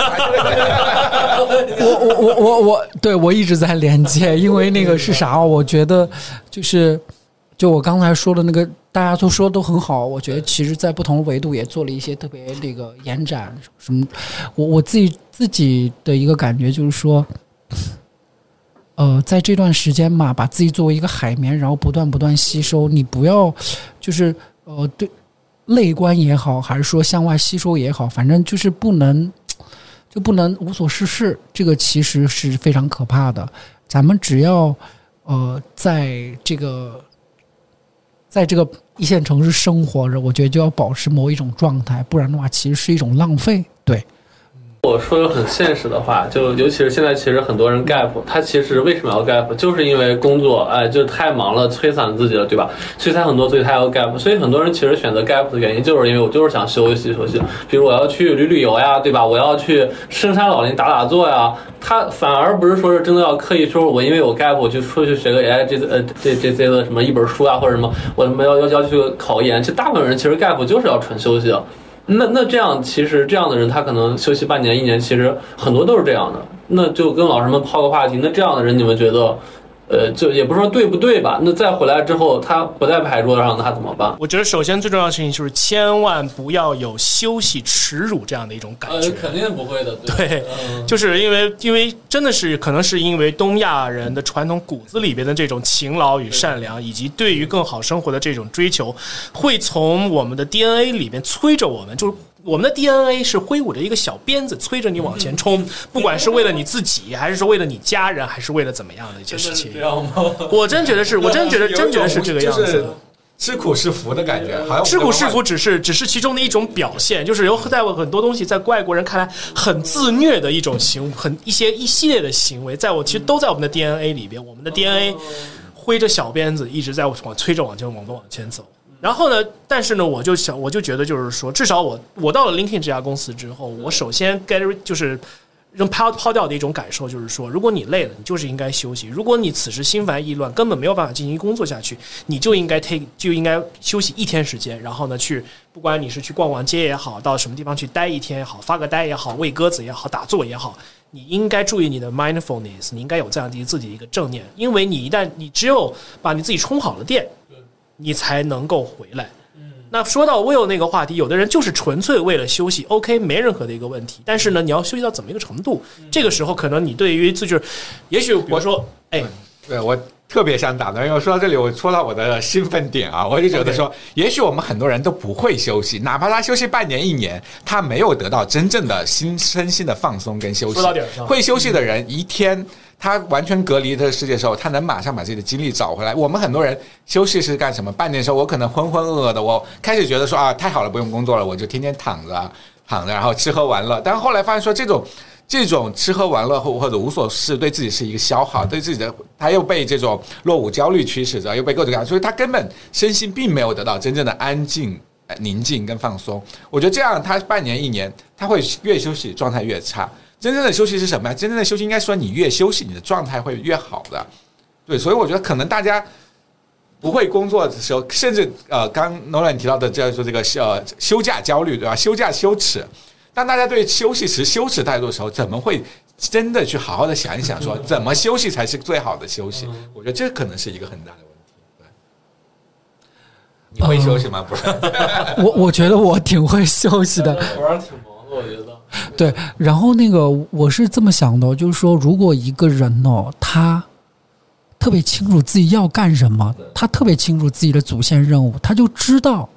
C: 我我我我我，对我一直在连接，因为那个是啥？我觉得就是，就我刚才说的那个，大家都说都很好。我觉得其实，在不同维度也做了一些特别那个延展什么。我我自己自己的一个感觉就是说，呃，在这段时间嘛，把自己作为一个海绵，然后不断不断吸收。你不要就是呃对。内观也好，还是说向外吸收也好，反正就是不能，就不能无所事事。这个其实是非常可怕的。咱们只要呃，在这个，在这个一线城市生活着，我觉得就要保持某一种状态，不然的话，其实是一种浪费。对。
A: 我说个很现实的话，就尤其是现在，其实很多人 gap，他其实为什么要 gap，就是因为工作，哎，就太忙了，摧残自己了，对吧？摧残很多，所以他要 gap。所以很多人其实选择 gap 的原因，就是因为我就是想休息休息。比如我要去旅旅游呀，对吧？我要去深山老林打打坐呀。他反而不是说是真的要刻意说，我因为我 gap，我就出去学个哎这呃这这这个什么一本书啊，或者什么，我他妈要要要去考研。其实大部分人其实 gap 就是要纯休息。那那这样，其实这样的人，他可能休息半年、一年，其实很多都是这样的。那就跟老师们抛个话题，那这样的人，你们觉得，呃，就也不是说对不对吧？那再回来之后，他不在牌桌上，他怎么办？
B: 我觉得首先最重要的事情就是千万不要有休息耻辱这样的一种感觉。
A: 呃，肯定不会的。
B: 对，[LAUGHS] 就是因为因为真的是可能是因为东亚人的传统骨子里边的这种勤劳与善良，以及对于更好生活的这种追求，会从我们的 DNA 里边催着我们，就是。我们的 DNA 是挥舞着一个小鞭子，催着你往前冲，不管是为了你自己，还是说为了你家人，还是为了怎么样的一件事情。我真觉得是，[LAUGHS] 我真觉得真觉得是这个样子。
D: 吃苦是福的感觉，好像
B: 吃苦是福只是只是其中的一种表现，就是有在很多东西在外国人看来很自虐的一种行，很一些一系列的行为，在我其实都在我们的 DNA 里边，我们的 DNA 挥着小鞭子一直在往催着往前往往前走。然后呢？但是呢，我就想，我就觉得，就是说，至少我我到了 LinkedIn 这家公司之后，我首先 get 就是扔抛抛掉的一种感受，就是说，如果你累了，你就是应该休息；如果你此时心烦意乱，根本没有办法进行工作下去，你就应该 take 就应该休息一天时间，然后呢，去不管你是去逛逛街也好，到什么地方去待一天也好，发个呆也好，喂鸽子也好，打坐也好，你应该注意你的 mindfulness，你应该有这样的自己的一个正念，因为你一旦你只有把你自己充好了电，你才能够回来。那说到 Will 那个话题，有的人就是纯粹为了休息，OK，没任何的一个问题。但是呢，你要休息到怎么一个程度？这个时候，可能你对于自就是，也许比如说，哎，
D: 对我特别想打断，因为说到这里，我戳到我的兴奋点啊，我就觉得说，也许我们很多人都不会休息，哪怕他休息半年一年，他没有得到真正的心身心的放松跟休息。
B: 说到点上，
D: 会休息的人一天。他完全隔离的世界的时候，他能马上把自己的精力找回来。我们很多人休息是干什么？半年的时候，我可能浑浑噩噩的，我开始觉得说啊，太好了，不用工作了，我就天天躺着躺着，然后吃喝玩乐。但是后来发现说，这种 [LAUGHS] 这种吃喝玩乐或或者无所事，对自己是一个消耗，对自己的他又被这种落伍焦虑驱使着，又被各种各样，所以他根本身心并没有得到真正的安静、宁静跟放松。我觉得这样，他半年一年，他会越休息状态越差。真正的休息是什么呀？真正的休息应该说，你越休息，你的状态会越好的。对，所以我觉得可能大家不会工作的时候，甚至呃，刚 Nolan 提到的叫做这个呃休假焦虑，对吧？休假羞耻。当大家对休息持羞耻态度的时候，怎么会真的去好好的想一想，说怎么休息才是最好的休息？我觉得这可能是一个很大的问题。对，你会休息吗？不是，[LAUGHS]
C: 我我觉得我挺会休息的。
A: 我让挺忙的，我觉得。
C: 对，然后那个我是这么想的，就是说，如果一个人哦，他特别清楚自己要干什么，他特别清楚自己的主线任务，他就知道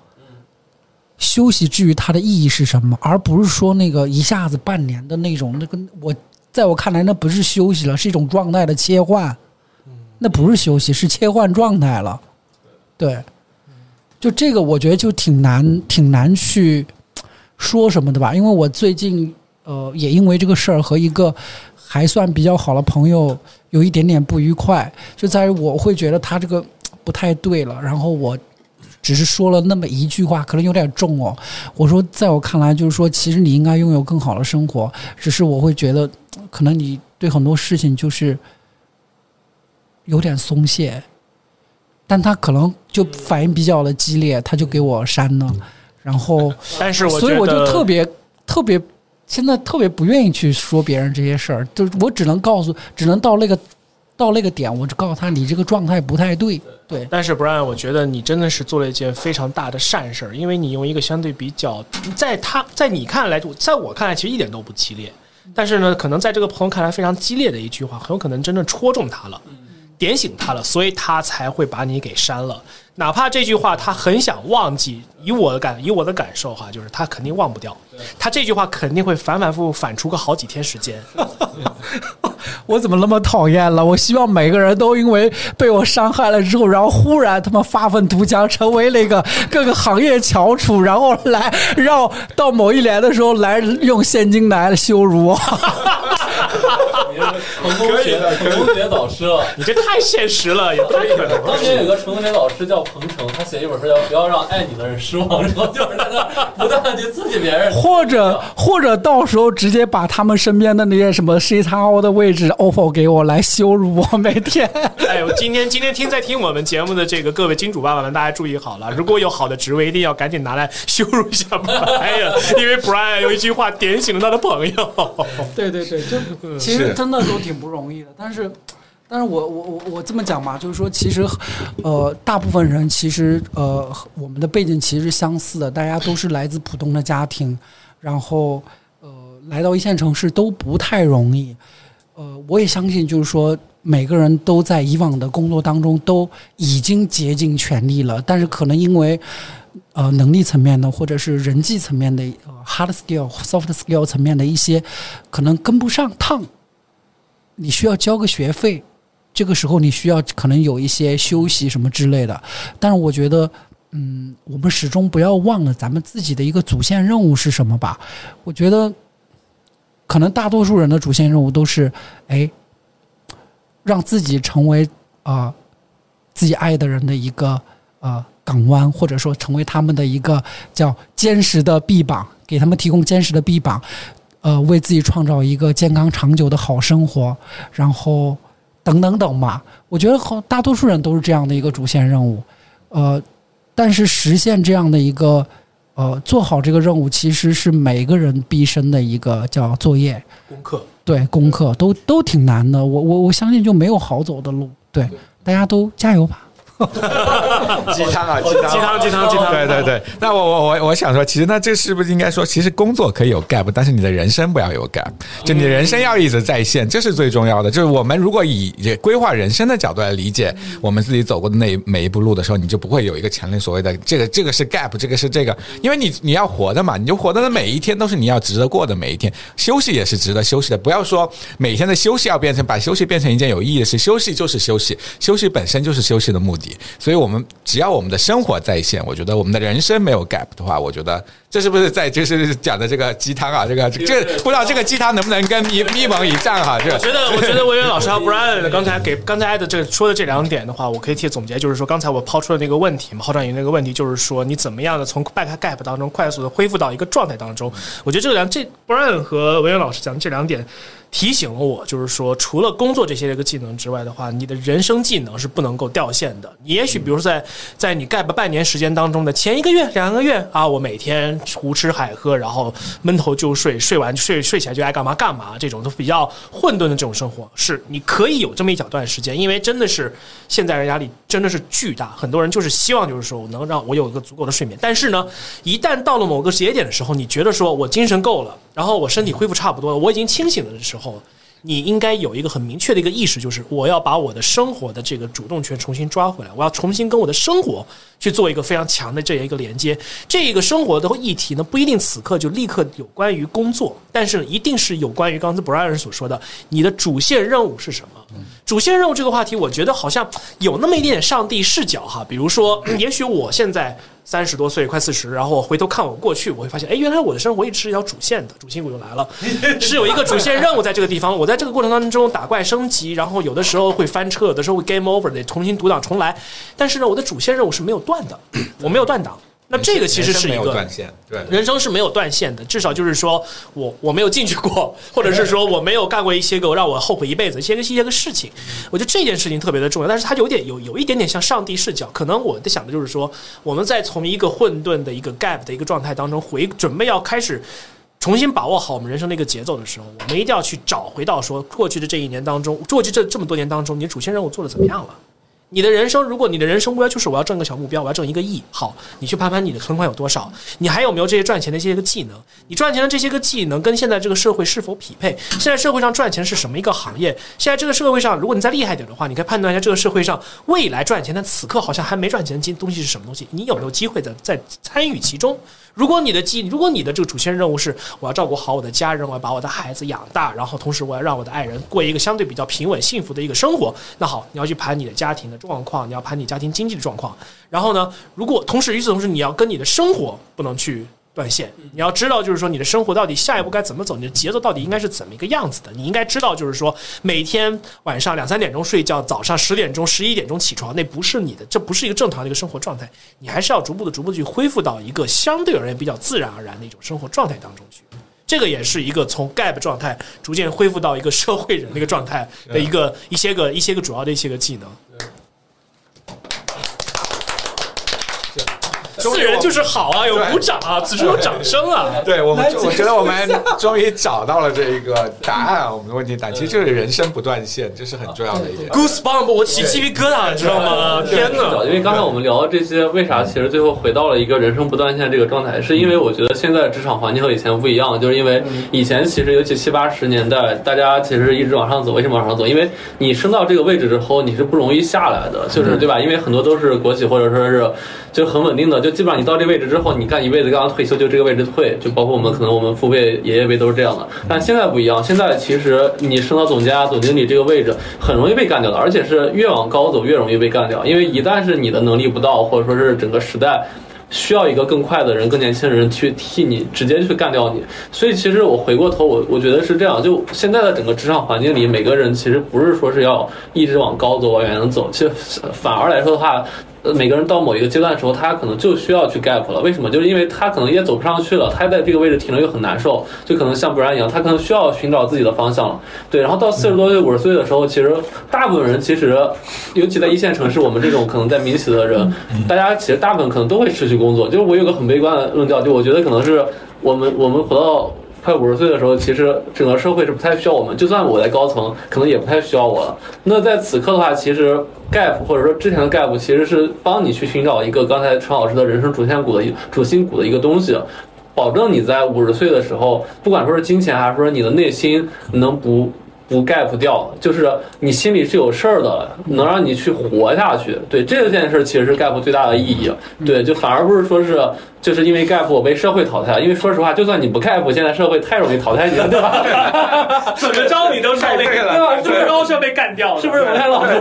C: 休息至于他的意义是什么，而不是说那个一下子半年的那种那个，我在我看来那不是休息了，是一种状态的切换，那不是休息，是切换状态了。对，就这个我觉得就挺难，挺难去。说什么的吧？因为我最近呃，也因为这个事儿和一个还算比较好的朋友有一点点不愉快，就在于我会觉得他这个不太对了。然后我只是说了那么一句话，可能有点重哦。我说，在我看来，就是说，其实你应该拥有更好的生活，只是我会觉得，可能你对很多事情就是有点松懈。但他可能就反应比较的激烈，他就给我删了。然后，[LAUGHS]
B: 但是我，
C: 所以我就特别特别，现在特别不愿意去说别人这些事儿，就是我只能告诉，只能到那个到那个点，我就告诉他，你这个状态不太对。对，
B: 但是 Brian，我觉得你真的是做了一件非常大的善事儿，因为你用一个相对比较，在他在你看来，在我看来，其实一点都不激烈，但是呢，可能在这个朋友看来非常激烈的一句话，很有可能真正戳中他了，点醒他了，所以他才会把你给删了。哪怕这句话他很想忘记，以我的感以我的感受哈，就是他肯定忘不掉。他这句话肯定会反反复复反出个好几天时间。[LAUGHS]
C: 我怎么那么讨厌了？我希望每个人都因为被我伤害了之后，然后忽然他妈发愤图强，成为那个 [LAUGHS] 各个行业翘楚，然后来让到某一年的时候来用现金来羞辱我。
A: 成功学成功学导师了，
B: 你这太现实了，也太可能。
A: 当年有个成功学导师叫彭程，他写一本书叫《不要让爱你的人失望》，然后就是在那不断的去刺激别人。
C: 或者或者到时候直接把他们身边的那些什么 C 叉 O 的位置 OPPO 给我来羞辱我，每天。
B: 哎呦，今天今天听在听我们节目的这个各位金主爸爸们，大家注意好了，如果有好的职位，一定要赶紧拿来羞辱一下 Brian，[LAUGHS] 因为 Brian 有一句话点醒了他的朋友。
C: 对对对，就其实真的都挺不容易的，但是。但是我我我我这么讲吧，就是说，其实，呃，大部分人其实呃，我们的背景其实是相似的，大家都是来自普通的家庭，然后呃，来到一线城市都不太容易。呃，我也相信，就是说，每个人都在以往的工作当中都已经竭尽全力了，但是可能因为呃能力层面的，或者是人际层面的 hard skill、soft skill 层面的一些可能跟不上趟，你需要交个学费。这个时候你需要可能有一些休息什么之类的，但是我觉得，嗯，我们始终不要忘了咱们自己的一个主线任务是什么吧。我觉得，可能大多数人的主线任务都是，哎，让自己成为啊自己爱的人的一个呃港湾，或者说成为他们的一个叫坚实的臂膀，给他们提供坚实的臂膀。呃，为自己创造一个健康长久的好生活，然后等等等吧。我觉得好大多数人都是这样的一个主线任务，呃，但是实现这样的一个呃做好这个任务，其实是每个人毕生的一个叫作业，
B: 功课。
C: 对功课都都挺难的。我我我相信就没有好走的路，对，大家都加油吧。[LAUGHS]
D: 鸡汤啊，鸡汤，
B: 鸡汤，鸡汤，鸡汤。
D: 对对对，那我我我我想说，其实那这是不是应该说，其实工作可以有 gap，但是你的人生不要有 gap，就你的人生要一直在线，这是最重要的。就是我们如果以规划人生的角度来理解我们自己走过的那每一步路的时候，你就不会有一个强烈所谓的这个这个是 gap，这个是这个，因为你你要活的嘛，你就活的每一天都是你要值得过的每一天，休息也是值得休息的。不要说每天的休息要变成把休息变成一件有意义的事，休息就是休息，休息本身就是休息的目的。所以，我们只要我们的生活在线，我觉得我们的人生没有 gap 的话，我觉得这是不是在就是讲的这个鸡汤啊？这个这不知道这个鸡汤能不能跟咪咪蒙一战哈？这
B: 我觉得，我觉得魏源老师和 Brian 刚才给刚才的这说的这两点的话，我可以替总结，就是说刚才我抛出的那个问题嘛，浩战营那个问题，就是说你怎么样的从 back gap 当中快速的恢复到一个状态当中？我觉得这两这 Brian 和魏源老师讲的这两点。提醒了我，就是说，除了工作这些个技能之外的话，你的人生技能是不能够掉线的。也许，比如说，在在你 gap 半年时间当中的前一个月、两个月啊，我每天胡吃海喝，然后闷头就睡，睡完睡睡起来就爱干嘛干嘛，这种都比较混沌的这种生活，是你可以有这么一小段时间，因为真的是现在人压力真的是巨大，很多人就是希望就是说我能让我有一个足够的睡眠，但是呢，一旦到了某个节点的时候，你觉得说我精神够了。然后我身体恢复差不多了，我已经清醒了的时候，你应该有一个很明确的一个意识，就是我要把我的生活的这个主动权重新抓回来，我要重新跟我的生活去做一个非常强的这样一个连接。这一个生活的议题呢，不一定此刻就立刻有关于工作，但是一定是有关于刚才 Brian 所说的，你的主线任务是什么？主线任务这个话题，我觉得好像有那么一点点上帝视角哈。比如说，[CLEARS THROAT] 也许我现在。三十多岁，快四十，然后回头看我过去，我会发现，哎，原来我的生活一直是一条主线的，主心骨又来了，[LAUGHS] 是有一个主线任务在这个地方。我在这个过程当中打怪升级，然后有的时候会翻车，有的时候会 game over，得重新读档重来。但是呢，我的主线任务是没有断的，我没有断档。那这个其实是一个
D: 断线，对，
B: 人生是没有断线的，至少就是说我我没有进去过，[LAUGHS] 或者是说我没有干过一些个让我后悔一辈子一些个一些个事情。我觉得这件事情特别的重要，但是它有点有有一点点像上帝视角。可能我在想的就是说，我们在从一个混沌的一个 gap 的一个状态当中回，准备要开始重新把握好我们人生的一个节奏的时候，我们一定要去找回到说过去的这一年当中，过去这这么多年当中，你主线任务做的怎么样了？你的人生，如果你的人生目标就是我要挣个小目标，我要挣一个亿，好，你去盘盘你的存款有多少？你还有没有这些赚钱的这些个技能？你赚钱的这些个技能跟现在这个社会是否匹配？现在社会上赚钱是什么一个行业？现在这个社会上，如果你再厉害点的话，你可以判断一下这个社会上未来赚钱，但此刻好像还没赚钱的东西是什么东西？你有没有机会的在参与其中？如果你的基，如果你的这个主线任务是我要照顾好我的家人，我要把我的孩子养大，然后同时我要让我的爱人过一个相对比较平稳幸福的一个生活，那好，你要去盘你的家庭的状况，你要盘你家庭经济的状况，然后呢，如果同时与此同时，你要跟你的生活不能去。断线，你要知道，就是说你的生活到底下一步该怎么走，你的节奏到底应该是怎么一个样子的？你应该知道，就是说每天晚上两三点钟睡觉，早上十点钟、十一点钟起床，那不是你的，这不是一个正常的一个生活状态。你还是要逐步的、逐步的去恢复到一个相对而言比较自然而然的一种生活状态当中去。这个也是一个从 gap 状态逐渐恢复到一个社会人的一个状态的一个一些个一些个主要的一些个技能。四人就是好啊，有鼓掌啊，[LAUGHS] 此处有掌声啊。
D: 对我们，我觉得我们终于找到了这一个答案，我们的问题答案其实就是人生不断线，这是很重要的一点。
B: Goosebump，我起鸡皮疙瘩，你知道吗？天哪！
A: 因为刚才我们聊的这些，为啥其实最后回到了一个人生不断线这个状态？是因为我觉得现在职场环境和以前不一样，就是因为以前其实尤其七八十年代，大家其实一直往上走，为什么往上走？因为你升到这个位置之后，你是不容易下来的，就是对吧？因为很多都是国企或者说是就很稳定的，就基本上你到这位置之后，你干一辈子，刚刚退休就这个位置退，就包括我们可能我们父辈、爷爷辈都是这样的。但现在不一样，现在其实你升到总监、总经理这个位置，很容易被干掉的，而且是越往高走越容易被干掉。因为一旦是你的能力不到，或者说是整个时代需要一个更快的人、更年轻人去替你直接去干掉你。所以其实我回过头，我我觉得是这样。就现在的整个职场环境里，每个人其实不是说是要一直往高走、往远走，其实反而来说的话。呃每个人到某一个阶段的时候，他可能就需要去 gap 了。为什么？就是因为他可能也走不上去了，他在这个位置停留又很难受，就可能像不然一样，他可能需要寻找自己的方向了。对，然后到四十多岁、五十岁的时候，其实大部分人其实，尤其在一线城市，我们这种可能在民企的人，大家其实大部分可能都会失去工作。就是我有个很悲观的论调，就我觉得可能是我们我们活到。快五十岁的时候，其实整个社会是不太需要我们，就算我在高层，可能也不太需要我了。那在此刻的话，其实 gap 或者说之前的 gap 其实是帮你去寻找一个刚才陈老师的人生主线骨的主心骨的一个东西，保证你在五十岁的时候，不管说是金钱还是说你的内心能不不 gap 掉，就是你心里是有事儿的，能让你去活下去。对这件事，其实是 gap 最大的意义。对，就反而不是说是。就是因为 gap 我被社会淘汰了，因为说实话，就算你不 gap，现在社会太容易淘汰你了，对吧？
B: 怎么着你都是被，对吧？怎么着是被干掉，
A: 是不是文天老师？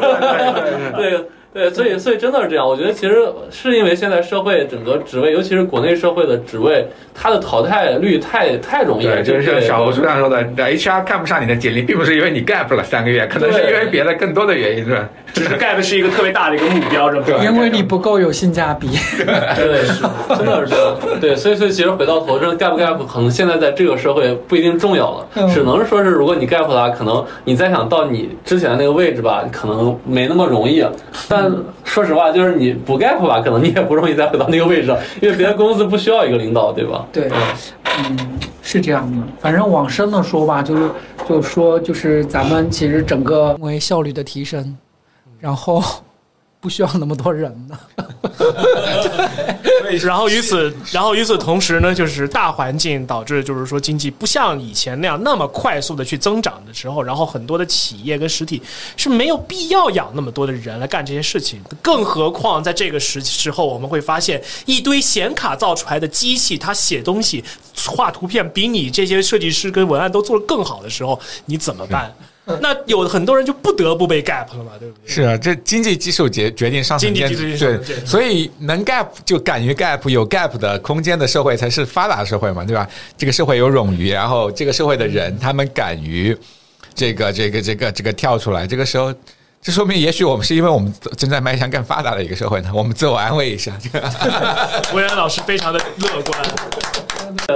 A: 对。对，所以所以真的是这样。我觉得其实是因为现在社会整个职位，尤其是国内社会的职位，它的淘汰率太太容易了。
D: 就是像小红书上说的，HR 看不上你的简历，并不是因为你 gap 了三个月，可能是因为别的更多的原因，是吧？
B: 只是 gap 是一个特别大的一个目标，是吧？
C: 因为你不够有性价比。[LAUGHS]
A: 对，是，真的是这样。对，所以所以其实回到头，这 gap 不 gap 可能现在在这个社会不一定重要了，只能说是如果你 gap 了，可能你再想到你之前的那个位置吧，可能没那么容易。但说实话。就是你不 gap 吧，可能你也不容易再回到那个位置上，因为别的公司不需要一个领导，对吧？
C: 对，嗯，是这样的。反正往深了说吧，就是就说，就是咱们其实整个为效率的提升，然后。不需要那么多人呢。[LAUGHS]
B: 然后与此，然后与此同时呢，就是大环境导致，就是说经济不像以前那样那么快速的去增长的时候，然后很多的企业跟实体是没有必要养那么多的人来干这些事情。更何况在这个时时候，我们会发现一堆显卡造出来的机器，它写东西、画图片比你这些设计师跟文案都做得更好的时候，你怎么办？[LAUGHS] 那有很多人就不得不被 gap 了嘛，对不对？
D: 是啊，这经济基础决决定上层建筑，对，所以能 gap 就敢于 gap，有 gap 的空间的社会才是发达社会嘛，对吧？这个社会有冗余，然后这个社会的人他们敢于这个这个这个这个跳出来，这个时候，这说明也许我们是因为我们正在迈向更发达的一个社会呢，我们自我安慰一下。[LAUGHS]
B: 维安老师非常的乐观。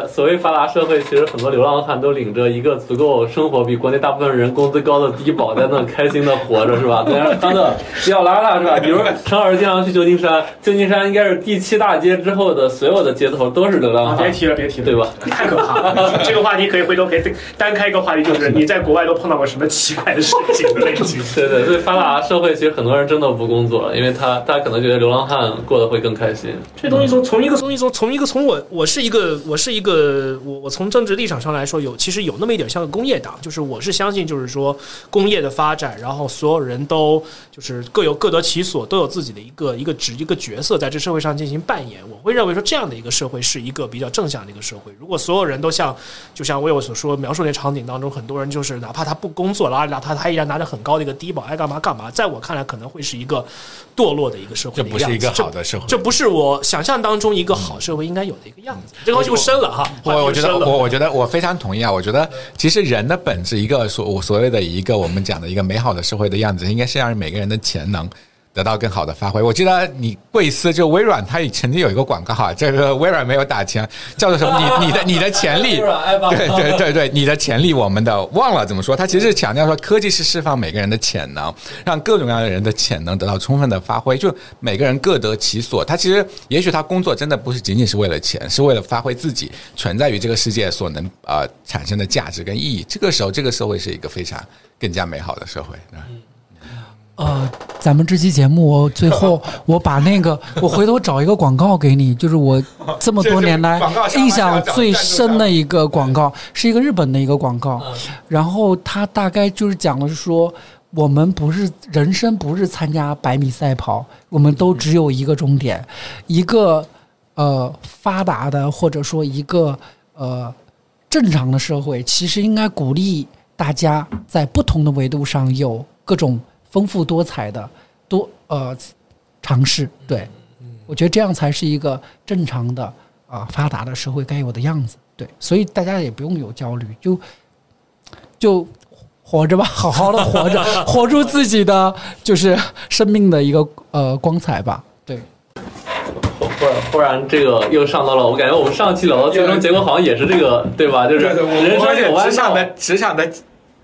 A: 所谓发达社会，其实很多流浪汉都领着一个足够生活比国内大部分人工资高的低保，在那开心的活着，是吧？在那穿的比较邋遢，是吧？比如陈老师经常去旧金山，旧金山应该是第七大街之后的所有的街头都是流浪汉。
B: 别提了，别提了，
A: 对吧？
B: 太可怕了。这个话题可以回头可以单开一个话题，就是你在国外都碰到过什么奇怪的事情类型？
A: 对对，所以发达社会其实很多人真的不工作，因为他他可能觉得流浪汉过得会更开心。
B: 这东西从从一个东西从从一个从我我是一个我是一个我。我从政治立场上来说，有其实有那么一点像个工业党，就是我是相信，就是说工业的发展，然后所有人都就是各有各得其所，都有自己的一个一个职一个角色在这社会上进行扮演。我会认为说这样的一个社会是一个比较正向的一个社会。如果所有人都像就像我有所说描述那场景当中，很多人就是哪怕他不工作了，哪怕他依然拿着很高的一个低保，爱干嘛干嘛，在我看来可能会是一个堕落的一个社会。
D: 这不是一个好的社会，
B: 这不是我想象当中一个好社会应该有的一个样子。这个就深了哈，
D: 我我觉得我我觉得我非常同意啊！我觉得其实人的本质，一个所我所谓的一个我们讲的一个美好的社会的样子，应该是让每个人的潜能。得到更好的发挥。我记得你贵司就微软，它曾经有一个广告哈，这个微软没有打钱，叫做什么？你你的你的潜力，[LAUGHS] 对对对对，你的潜力，我们的忘了怎么说？它其实是强调说，科技是释放每个人的潜能，让各种各样的人的潜能得到充分的发挥，就每个人各得其所。他其实也许他工作真的不是仅仅是为了钱，是为了发挥自己存在于这个世界所能呃产生的价值跟意义。这个时候，这个社会是一个非常更加美好的社会。
C: 呃，咱们这期节目，我最后 [LAUGHS] 我把那个，我回头找一个广告给你，就是我这么多年来 [LAUGHS] 印象最深的一个广告，是一个日本的一个广告，然后它大概就是讲的是说，我们不是人生不是参加百米赛跑，我们都只有一个终点，一个呃发达的或者说一个呃正常的社会，其实应该鼓励大家在不同的维度上有各种。丰富多彩的多呃尝试，对，我觉得这样才是一个正常的啊发达的社会该有的样子，对，所以大家也不用有焦虑，就就活着吧，[LAUGHS] 好好的活着，[LAUGHS] 活出自己的就是生命的一个呃光彩吧，对。
A: 忽然忽然这个又上到了，我感觉我们上期聊到最终结果好像也是这个，对吧？就是人生有弯道
D: 职场的。职场的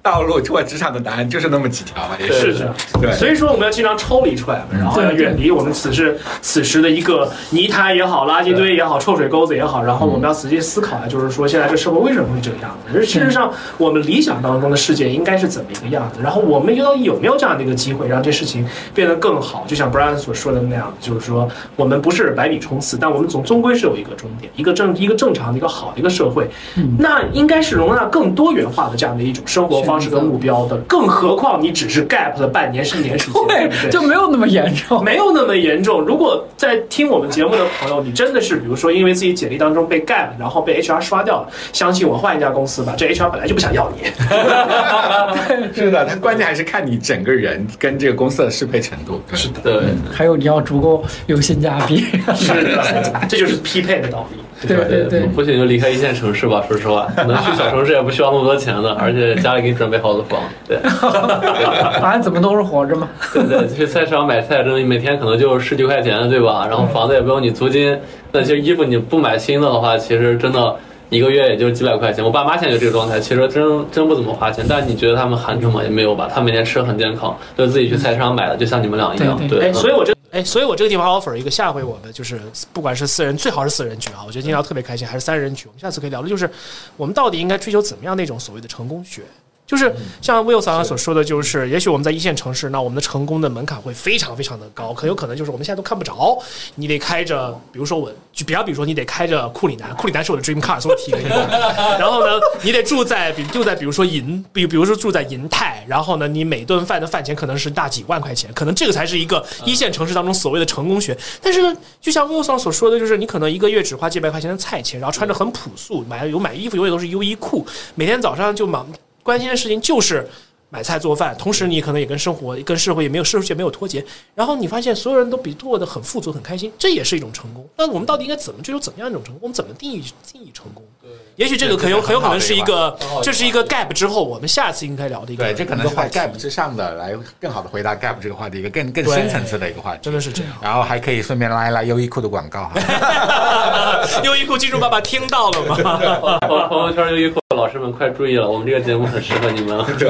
D: 道路或职场的答案就是那么几条嘛，也
B: 是的，
D: 对。
B: 所以说我们要经常抽离出来嘛，然后要远离我们此时此时的一个泥潭也好、垃圾堆也好、臭水沟子也好，然后我们要仔细思考啊，就是说现在这社会为什么会这个样子？而事实上，我们理想当中的世界应该是怎么一个样子？然后我们到底有没有这样的一个机会，让这事情变得更好？就像 Brian 所说的那样，就是说我们不是百米冲刺，但我们总终归是有一个终点，一个正一个正常的一个好的一个社会，那应该是容纳更多元化的这样的一种生活方。方式跟目标的，更何况你只是 gap 了半年、一年时间，对，
C: 就没有那么严重，
B: 没有那么严重。如果在听我们节目的朋友，你真的是比如说因为自己简历当中被 gap，然后被 HR 刷掉了，相信我，换一家公司吧，这 HR 本来就不想要你。[LAUGHS]
D: 是的，他关键还是看你整个人跟这个公司的适配程度。
B: 是的，
A: 对，
C: 还有你要足够有性价比。
B: 是的，这就是匹配的道理。
C: 对对对，
A: 不行就离开一线城市吧。说实话，能去小城市也不需要那么多钱的，而且家里给你准备好的房。对 [LAUGHS] [LAUGHS]
C: 反正怎么都是活着嘛。
A: 对对，[LAUGHS] 去菜市场买菜，真的每天可能就十几块钱，对吧？然后房子也不用你租金。那些衣服你不买新的的话，其实真的一个月也就几百块钱。我爸妈现在就这个状态，其实真真不怎么花钱。但你觉得他们寒碜吗？也没有吧。他每天吃的很健康，就自己去菜市场买的，就像你们俩一样。对，
B: 哎，所以我这。哎，所以我这个地方 offer 一个，下回我们就是不管是四人，最好是四人局啊，我觉得今天要特别开心，还是三人局，我们下次可以聊的就是，我们到底应该追求怎么样那种所谓的成功学。就是像 Will 刚刚所说的，就是也许我们在一线城市，那我们的成功的门槛会非常非常的高，很有可能就是我们现在都看不着。你得开着，比如说我，就比方比如说你得开着库里南，库里南是我的 dream car，所以我提了一个。[LAUGHS] 然后呢，你得住在比就在比如说银，比比如说住在银泰，然后呢，你每顿饭的饭钱可能是大几万块钱，可能这个才是一个一线城市当中所谓的成功学。但是呢，就像 Will 所说的，就是你可能一个月只花几百块钱的菜钱，然后穿着很朴素，买有买衣服永远都是优衣库，每天早上就忙。关心的事情就是买菜做饭，同时你可能也跟生活、跟社会也没有社会界没有脱节。然后你发现所有人都比过的很富足、很开心，这也是一种成功。那我们到底应该怎么追求怎么样一种成功？我们怎么定义定义成功？对，也许这个很有很有可能是一个，这是一个 gap 之后我们下次应该聊的一个。
D: 对，这可能是在 gap 之上的来更好的回答 gap 这个话题一个更更深层次的一个话题。
B: 真的是这样。
D: 然后还可以顺便拉一拉优衣库的广告。[LAUGHS] [LAUGHS]
B: 优衣库金主爸爸听到了吗？[LAUGHS]
A: 朋友圈优衣库。老师们快注意了，我们这个节目很适合你们。
D: 对，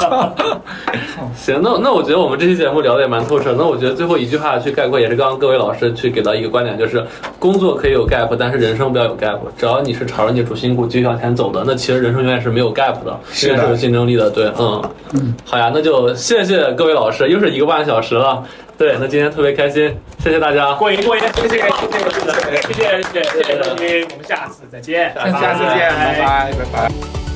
D: [LAUGHS]
A: 行，那那我觉得我们这期节目聊的也蛮透彻。那我觉得最后一句话去概括，也是刚刚各位老师去给到一个观点，就是工作可以有 gap，但是人生不要有 gap。只要你是朝着你主心骨继续往前走的，那其实人生永远是没有 gap 的，永远是有竞争力的。对，嗯嗯，好呀，那就谢谢各位老师，又是一个半小时了。对，那今天特别开心，谢谢大家，
B: 过瘾过瘾，谢谢谢谢谢谢谢谢谢谢我们下次再见，
D: 下次见，拜拜拜拜。